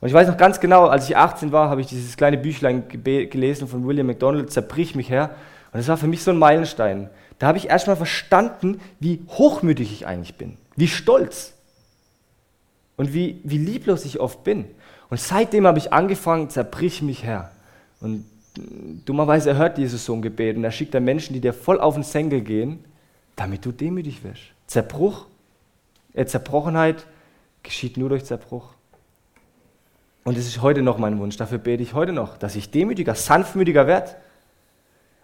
S1: Und ich weiß noch ganz genau, als ich 18 war, habe ich dieses kleine Büchlein gelesen von William MacDonald, Zerbrich mich her. Und das war für mich so ein Meilenstein. Da habe ich erstmal verstanden, wie hochmütig ich eigentlich bin, wie stolz und wie, wie lieblos ich oft bin. Und seitdem habe ich angefangen, zerbrich mich her. Und dummerweise hört Jesus so ein Gebet und er schickt dann Menschen, die dir voll auf den Senkel gehen, damit du demütig wirst. Zerbruch Zerbrochenheit geschieht nur durch Zerbruch. Und es ist heute noch mein Wunsch, dafür bete ich heute noch, dass ich demütiger, sanftmütiger werde.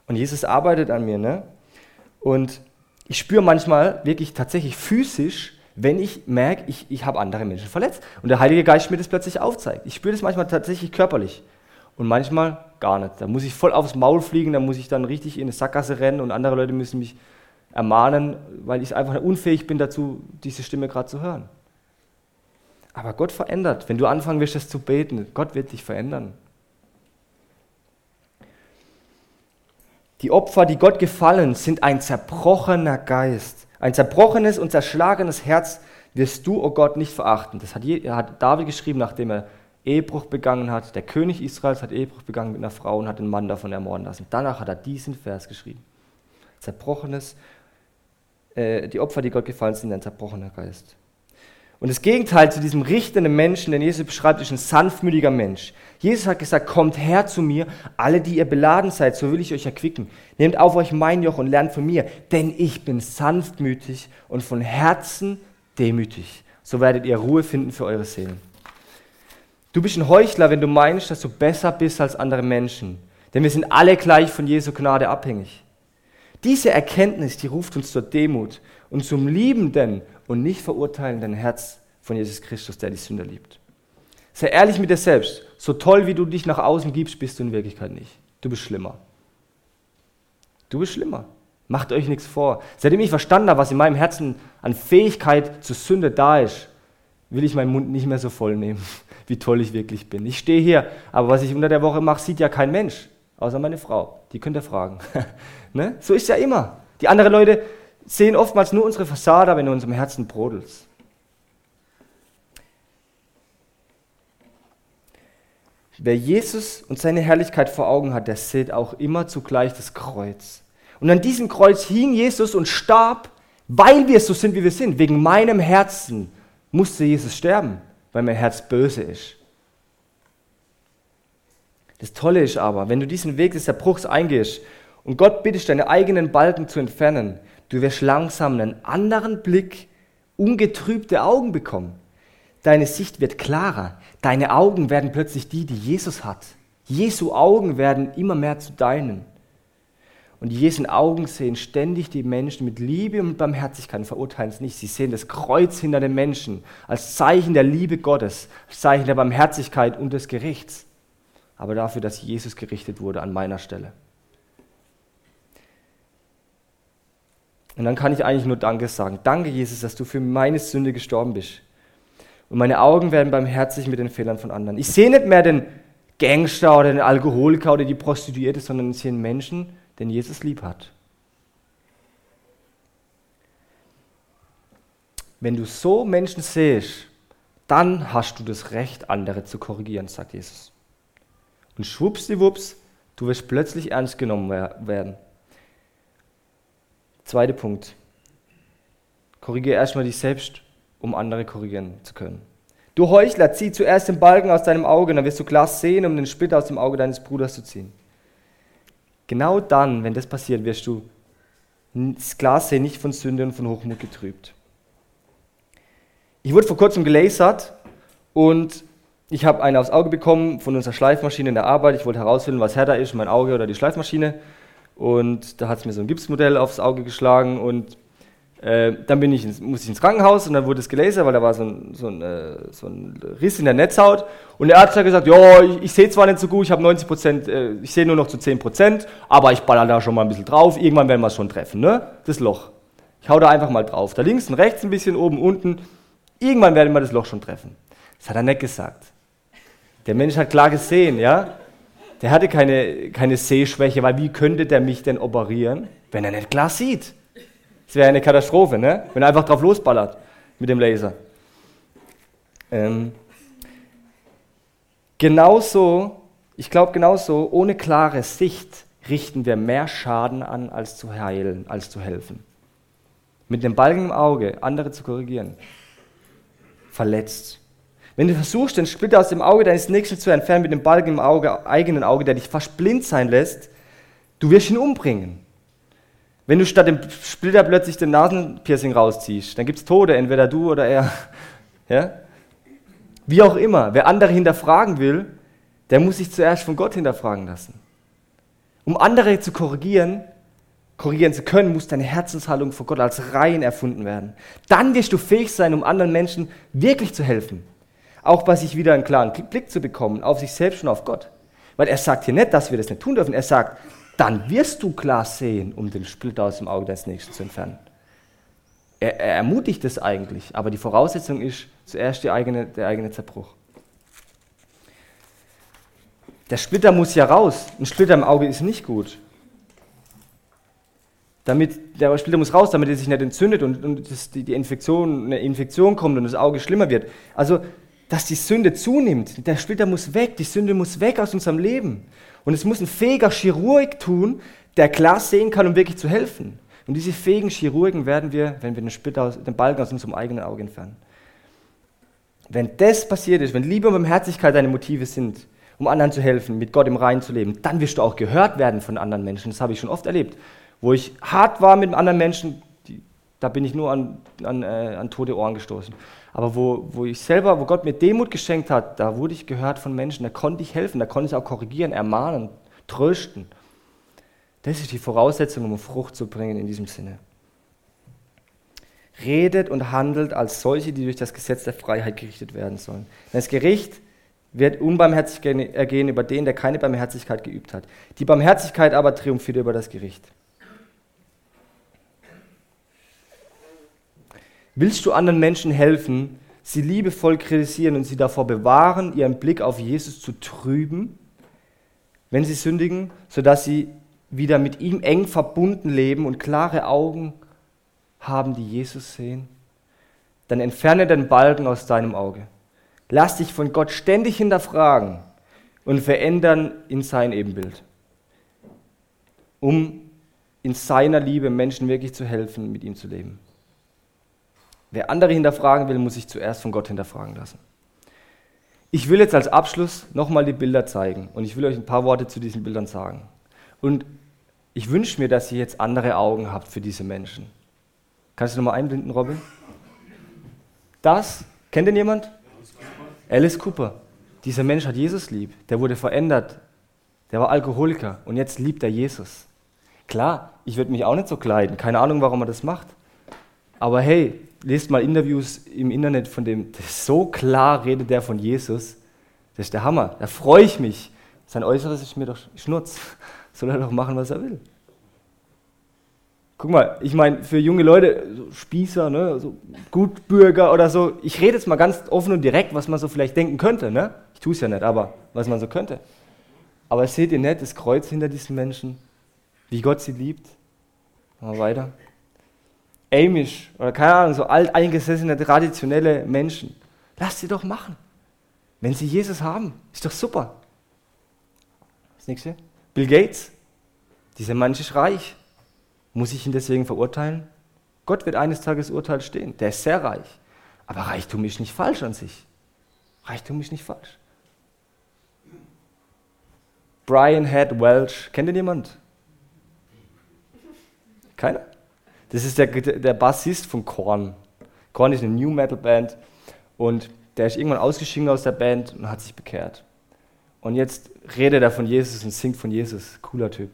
S1: Und Jesus arbeitet an mir. Ne? Und ich spüre manchmal wirklich tatsächlich physisch, wenn ich merke, ich, ich habe andere Menschen verletzt. Und der Heilige Geist mir das plötzlich aufzeigt. Ich spüre das manchmal tatsächlich körperlich. Und manchmal gar nicht. Da muss ich voll aufs Maul fliegen, da muss ich dann richtig in eine Sackgasse rennen und andere Leute müssen mich ermahnen, weil ich einfach unfähig bin dazu, diese Stimme gerade zu hören. Aber Gott verändert. Wenn du anfangen wirst, das zu beten, Gott wird dich verändern. Die Opfer, die Gott gefallen, sind ein zerbrochener Geist. Ein zerbrochenes und zerschlagenes Herz wirst du, o oh Gott, nicht verachten. Das hat, David geschrieben, nachdem er Ehebruch begangen hat. Der König Israels hat Ehebruch begangen mit einer Frau und hat den Mann davon ermorden lassen. Danach hat er diesen Vers geschrieben. Zerbrochenes äh, die Opfer, die Gott gefallen sind, ein zerbrochener Geist. Und das Gegenteil zu diesem richtenden Menschen, den Jesus beschreibt, ist ein sanftmütiger Mensch. Jesus hat gesagt, kommt her zu mir, alle, die ihr beladen seid, so will ich euch erquicken. Nehmt auf euch mein Joch und lernt von mir, denn ich bin sanftmütig und von Herzen demütig. So werdet ihr Ruhe finden für eure Seelen. Du bist ein Heuchler, wenn du meinst, dass du besser bist als andere Menschen. Denn wir sind alle gleich von Jesu Gnade abhängig. Diese Erkenntnis, die ruft uns zur Demut und zum liebenden und nicht verurteilenden Herz von Jesus Christus, der die Sünder liebt. Sei ehrlich mit dir selbst. So toll, wie du dich nach außen gibst, bist du in Wirklichkeit nicht. Du bist schlimmer. Du bist schlimmer. Macht euch nichts vor. Seitdem ich verstanden habe, was in meinem Herzen an Fähigkeit zur Sünde da ist, will ich meinen Mund nicht mehr so voll nehmen, wie toll ich wirklich bin. Ich stehe hier, aber was ich unter der Woche mache, sieht ja kein Mensch, außer meine Frau. Die könnt ihr fragen. ne? So ist ja immer. Die anderen Leute sehen oftmals nur unsere Fassade, aber in unserem Herzen brodelt Wer Jesus und seine Herrlichkeit vor Augen hat, der sieht auch immer zugleich das Kreuz. Und an diesem Kreuz hing Jesus und starb, weil wir so sind, wie wir sind. Wegen meinem Herzen musste Jesus sterben, weil mein Herz böse ist. Das Tolle ist aber, wenn du diesen Weg des Erbruchs eingehst und Gott bittest, deine eigenen Balken zu entfernen, Du wirst langsam einen anderen Blick, ungetrübte Augen bekommen. Deine Sicht wird klarer. Deine Augen werden plötzlich die, die Jesus hat. Jesu Augen werden immer mehr zu deinen. Und Jesu Augen sehen ständig die Menschen mit Liebe und Barmherzigkeit verurteilen es nicht. Sie sehen das Kreuz hinter den Menschen als Zeichen der Liebe Gottes, als Zeichen der Barmherzigkeit und des Gerichts. Aber dafür, dass Jesus gerichtet wurde an meiner Stelle. Und dann kann ich eigentlich nur Danke sagen. Danke, Jesus, dass du für meine Sünde gestorben bist. Und meine Augen werden barmherzig mit den Fehlern von anderen. Ich sehe nicht mehr den Gangster oder den Alkoholiker oder die Prostituierte, sondern ich sehe einen Menschen, den Jesus lieb hat. Wenn du so Menschen siehst, dann hast du das Recht, andere zu korrigieren, sagt Jesus. Und schwuppsdiwupps, du wirst plötzlich ernst genommen werden. Zweiter Punkt. Korrigiere erstmal dich selbst, um andere korrigieren zu können. Du Heuchler, zieh zuerst den Balken aus deinem Auge, dann wirst du Glas sehen, um den Splitter aus dem Auge deines Bruders zu ziehen. Genau dann, wenn das passiert, wirst du das Glas sehen, nicht von Sünde und von Hochmut getrübt. Ich wurde vor kurzem gelasert und ich habe eine aufs Auge bekommen von unserer Schleifmaschine in der Arbeit. Ich wollte herausfinden, was härter ist, mein Auge oder die Schleifmaschine. Und da hat es mir so ein Gipsmodell aufs Auge geschlagen und äh, dann bin ich ins, musste ich ins Krankenhaus und dann wurde es gelasert, weil da war so ein, so, ein, äh, so ein, Riss in der Netzhaut. Und der Arzt hat gesagt, ja, ich, ich sehe zwar nicht so gut, ich habe 90 Prozent, äh, ich sehe nur noch zu 10 Prozent, aber ich baller da schon mal ein bisschen drauf, irgendwann werden wir es schon treffen, ne? Das Loch. Ich hau da einfach mal drauf. Da links und rechts ein bisschen, oben, unten. Irgendwann werden wir das Loch schon treffen. Das hat er nicht gesagt. Der Mensch hat klar gesehen, ja? Der hatte keine, keine Sehschwäche, weil wie könnte der mich denn operieren, wenn er nicht klar sieht? Das wäre eine Katastrophe, ne? wenn er einfach drauf losballert mit dem Laser. Ähm, genauso, ich glaube genauso, ohne klare Sicht richten wir mehr Schaden an, als zu heilen, als zu helfen. Mit dem Balken im Auge andere zu korrigieren, verletzt. Wenn du versuchst, den Splitter aus dem Auge deines Nächsten zu entfernen mit dem Balken im Auge, eigenen Auge, der dich fast blind sein lässt, du wirst ihn umbringen. Wenn du statt dem Splitter plötzlich den Nasenpiercing rausziehst, dann gibt es Tode, entweder du oder er. Ja? Wie auch immer, wer andere hinterfragen will, der muss sich zuerst von Gott hinterfragen lassen. Um andere zu korrigieren, korrigieren zu können, muss deine Herzenshaltung vor Gott als rein erfunden werden. Dann wirst du fähig sein, um anderen Menschen wirklich zu helfen. Auch bei sich wieder einen klaren Blick zu bekommen auf sich selbst und auf Gott. Weil er sagt hier nicht, dass wir das nicht tun dürfen. Er sagt, dann wirst du klar sehen, um den Splitter aus dem Auge des Nächsten zu entfernen. Er, er ermutigt es eigentlich, aber die Voraussetzung ist zuerst eigene, der eigene Zerbruch. Der Splitter muss ja raus. Ein Splitter im Auge ist nicht gut. Damit, der Splitter muss raus, damit er sich nicht entzündet und, und das, die, die Infektion, eine Infektion kommt und das Auge schlimmer wird. Also dass die Sünde zunimmt. Der Splitter muss weg, die Sünde muss weg aus unserem Leben. Und es muss ein fähiger Chirurg tun, der klar sehen kann, um wirklich zu helfen. Und diese fähigen Chirurgen werden wir, wenn wir den Splitter, aus, den Balken aus unserem eigenen Auge entfernen. Wenn das passiert ist, wenn Liebe und Barmherzigkeit deine Motive sind, um anderen zu helfen, mit Gott im Reinen zu leben, dann wirst du auch gehört werden von anderen Menschen. Das habe ich schon oft erlebt. Wo ich hart war mit anderen Menschen, die, da bin ich nur an, an, äh, an tote Ohren gestoßen. Aber wo, wo ich selber, wo Gott mir Demut geschenkt hat, da wurde ich gehört von Menschen, da konnte ich helfen, da konnte ich auch korrigieren, ermahnen, trösten. Das ist die Voraussetzung, um Frucht zu bringen in diesem Sinne. Redet und handelt als solche, die durch das Gesetz der Freiheit gerichtet werden sollen. Das Gericht wird unbarmherzig ergehen über den, der keine Barmherzigkeit geübt hat. Die Barmherzigkeit aber triumphiert über das Gericht. Willst du anderen Menschen helfen, sie liebevoll kritisieren und sie davor bewahren, ihren Blick auf Jesus zu trüben, wenn sie sündigen, sodass sie wieder mit ihm eng verbunden leben und klare Augen haben, die Jesus sehen? Dann entferne den Balken aus deinem Auge. Lass dich von Gott ständig hinterfragen und verändern in sein Ebenbild, um in seiner Liebe Menschen wirklich zu helfen, mit ihm zu leben. Wer andere hinterfragen will, muss sich zuerst von Gott hinterfragen lassen. Ich will jetzt als Abschluss nochmal die Bilder zeigen und ich will euch ein paar Worte zu diesen Bildern sagen. Und ich wünsche mir, dass ihr jetzt andere Augen habt für diese Menschen. Kannst du nochmal einblenden, Robin? Das, kennt denn jemand? Alice Cooper. Dieser Mensch hat Jesus lieb. Der wurde verändert. Der war Alkoholiker und jetzt liebt er Jesus. Klar, ich würde mich auch nicht so kleiden. Keine Ahnung, warum er das macht. Aber hey, lest mal Interviews im Internet von dem, so klar redet der von Jesus. Das ist der Hammer. Da freue ich mich. Sein Äußeres ist mir doch Schnurz. Soll er doch machen, was er will. Guck mal, ich meine, für junge Leute, so Spießer, ne, so Gutbürger oder so, ich rede jetzt mal ganz offen und direkt, was man so vielleicht denken könnte. Ne? Ich tue es ja nicht, aber was man so könnte. Aber seht ihr nicht das Kreuz hinter diesen Menschen, wie Gott sie liebt? Mal weiter. Amish oder keine Ahnung, so alteingesessene, traditionelle Menschen. Lasst sie doch machen. Wenn sie Jesus haben, ist doch super. Das nächste. Bill Gates. Dieser Mensch ist reich. Muss ich ihn deswegen verurteilen? Gott wird eines Tages Urteil stehen. Der ist sehr reich. Aber Reichtum ist nicht falsch an sich. Reichtum ist nicht falsch. Brian Head Welch. Kennt ihr jemand? Keiner? Das ist der, der Bassist von Korn. Korn ist eine New Metal Band und der ist irgendwann ausgeschieden aus der Band und hat sich bekehrt. Und jetzt redet er von Jesus und singt von Jesus. Cooler Typ.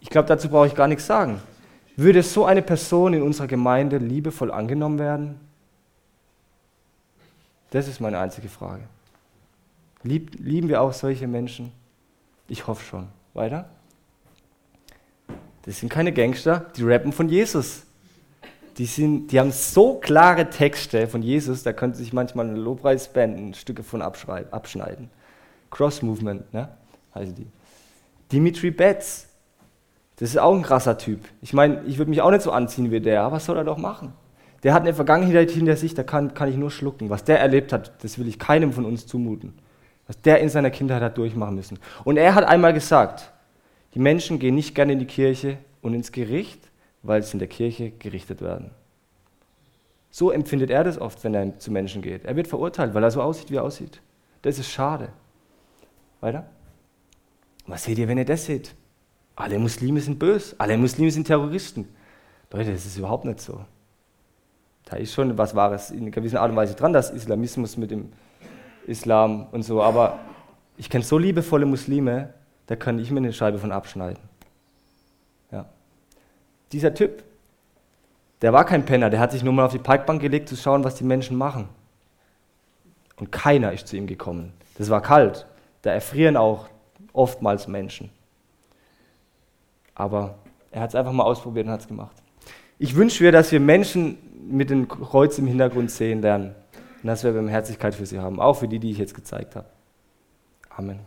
S1: Ich glaube, dazu brauche ich gar nichts sagen. Würde so eine Person in unserer Gemeinde liebevoll angenommen werden? Das ist meine einzige Frage. Lieb, lieben wir auch solche Menschen? Ich hoffe schon. Weiter? Das sind keine Gangster, die rappen von Jesus. Die, sind, die haben so klare Texte von Jesus, da könnte sich manchmal eine Lobpreisband Stücke von abschneiden. Cross Movement, ne? heißen die. Dimitri Betts, das ist auch ein krasser Typ. Ich meine, ich würde mich auch nicht so anziehen wie der, aber was soll er doch machen? Der hat eine Vergangenheit hinter sich, da kann, kann ich nur schlucken. Was der erlebt hat, das will ich keinem von uns zumuten. Was der in seiner Kindheit hat durchmachen müssen. Und er hat einmal gesagt, die Menschen gehen nicht gerne in die Kirche und ins Gericht, weil sie in der Kirche gerichtet werden. So empfindet er das oft, wenn er zu Menschen geht. Er wird verurteilt, weil er so aussieht, wie er aussieht. Das ist schade. Weiter? Was seht ihr, wenn ihr das seht? Alle Muslime sind böse, alle Muslime sind Terroristen. Leute, das ist überhaupt nicht so. Da ist schon was Wahres in einer gewissen Art und Weise dran, das Islamismus mit dem Islam und so. Aber ich kenne so liebevolle Muslime, da kann ich mir eine Scheibe von abschneiden. Ja. Dieser Typ, der war kein Penner, der hat sich nur mal auf die Parkbank gelegt, zu schauen, was die Menschen machen. Und keiner ist zu ihm gekommen. Das war kalt. Da erfrieren auch oftmals Menschen. Aber er hat es einfach mal ausprobiert und hat es gemacht. Ich wünsche mir, dass wir Menschen mit dem Kreuz im Hintergrund sehen lernen und dass wir Barmherzigkeit für sie haben, auch für die, die ich jetzt gezeigt habe. Amen.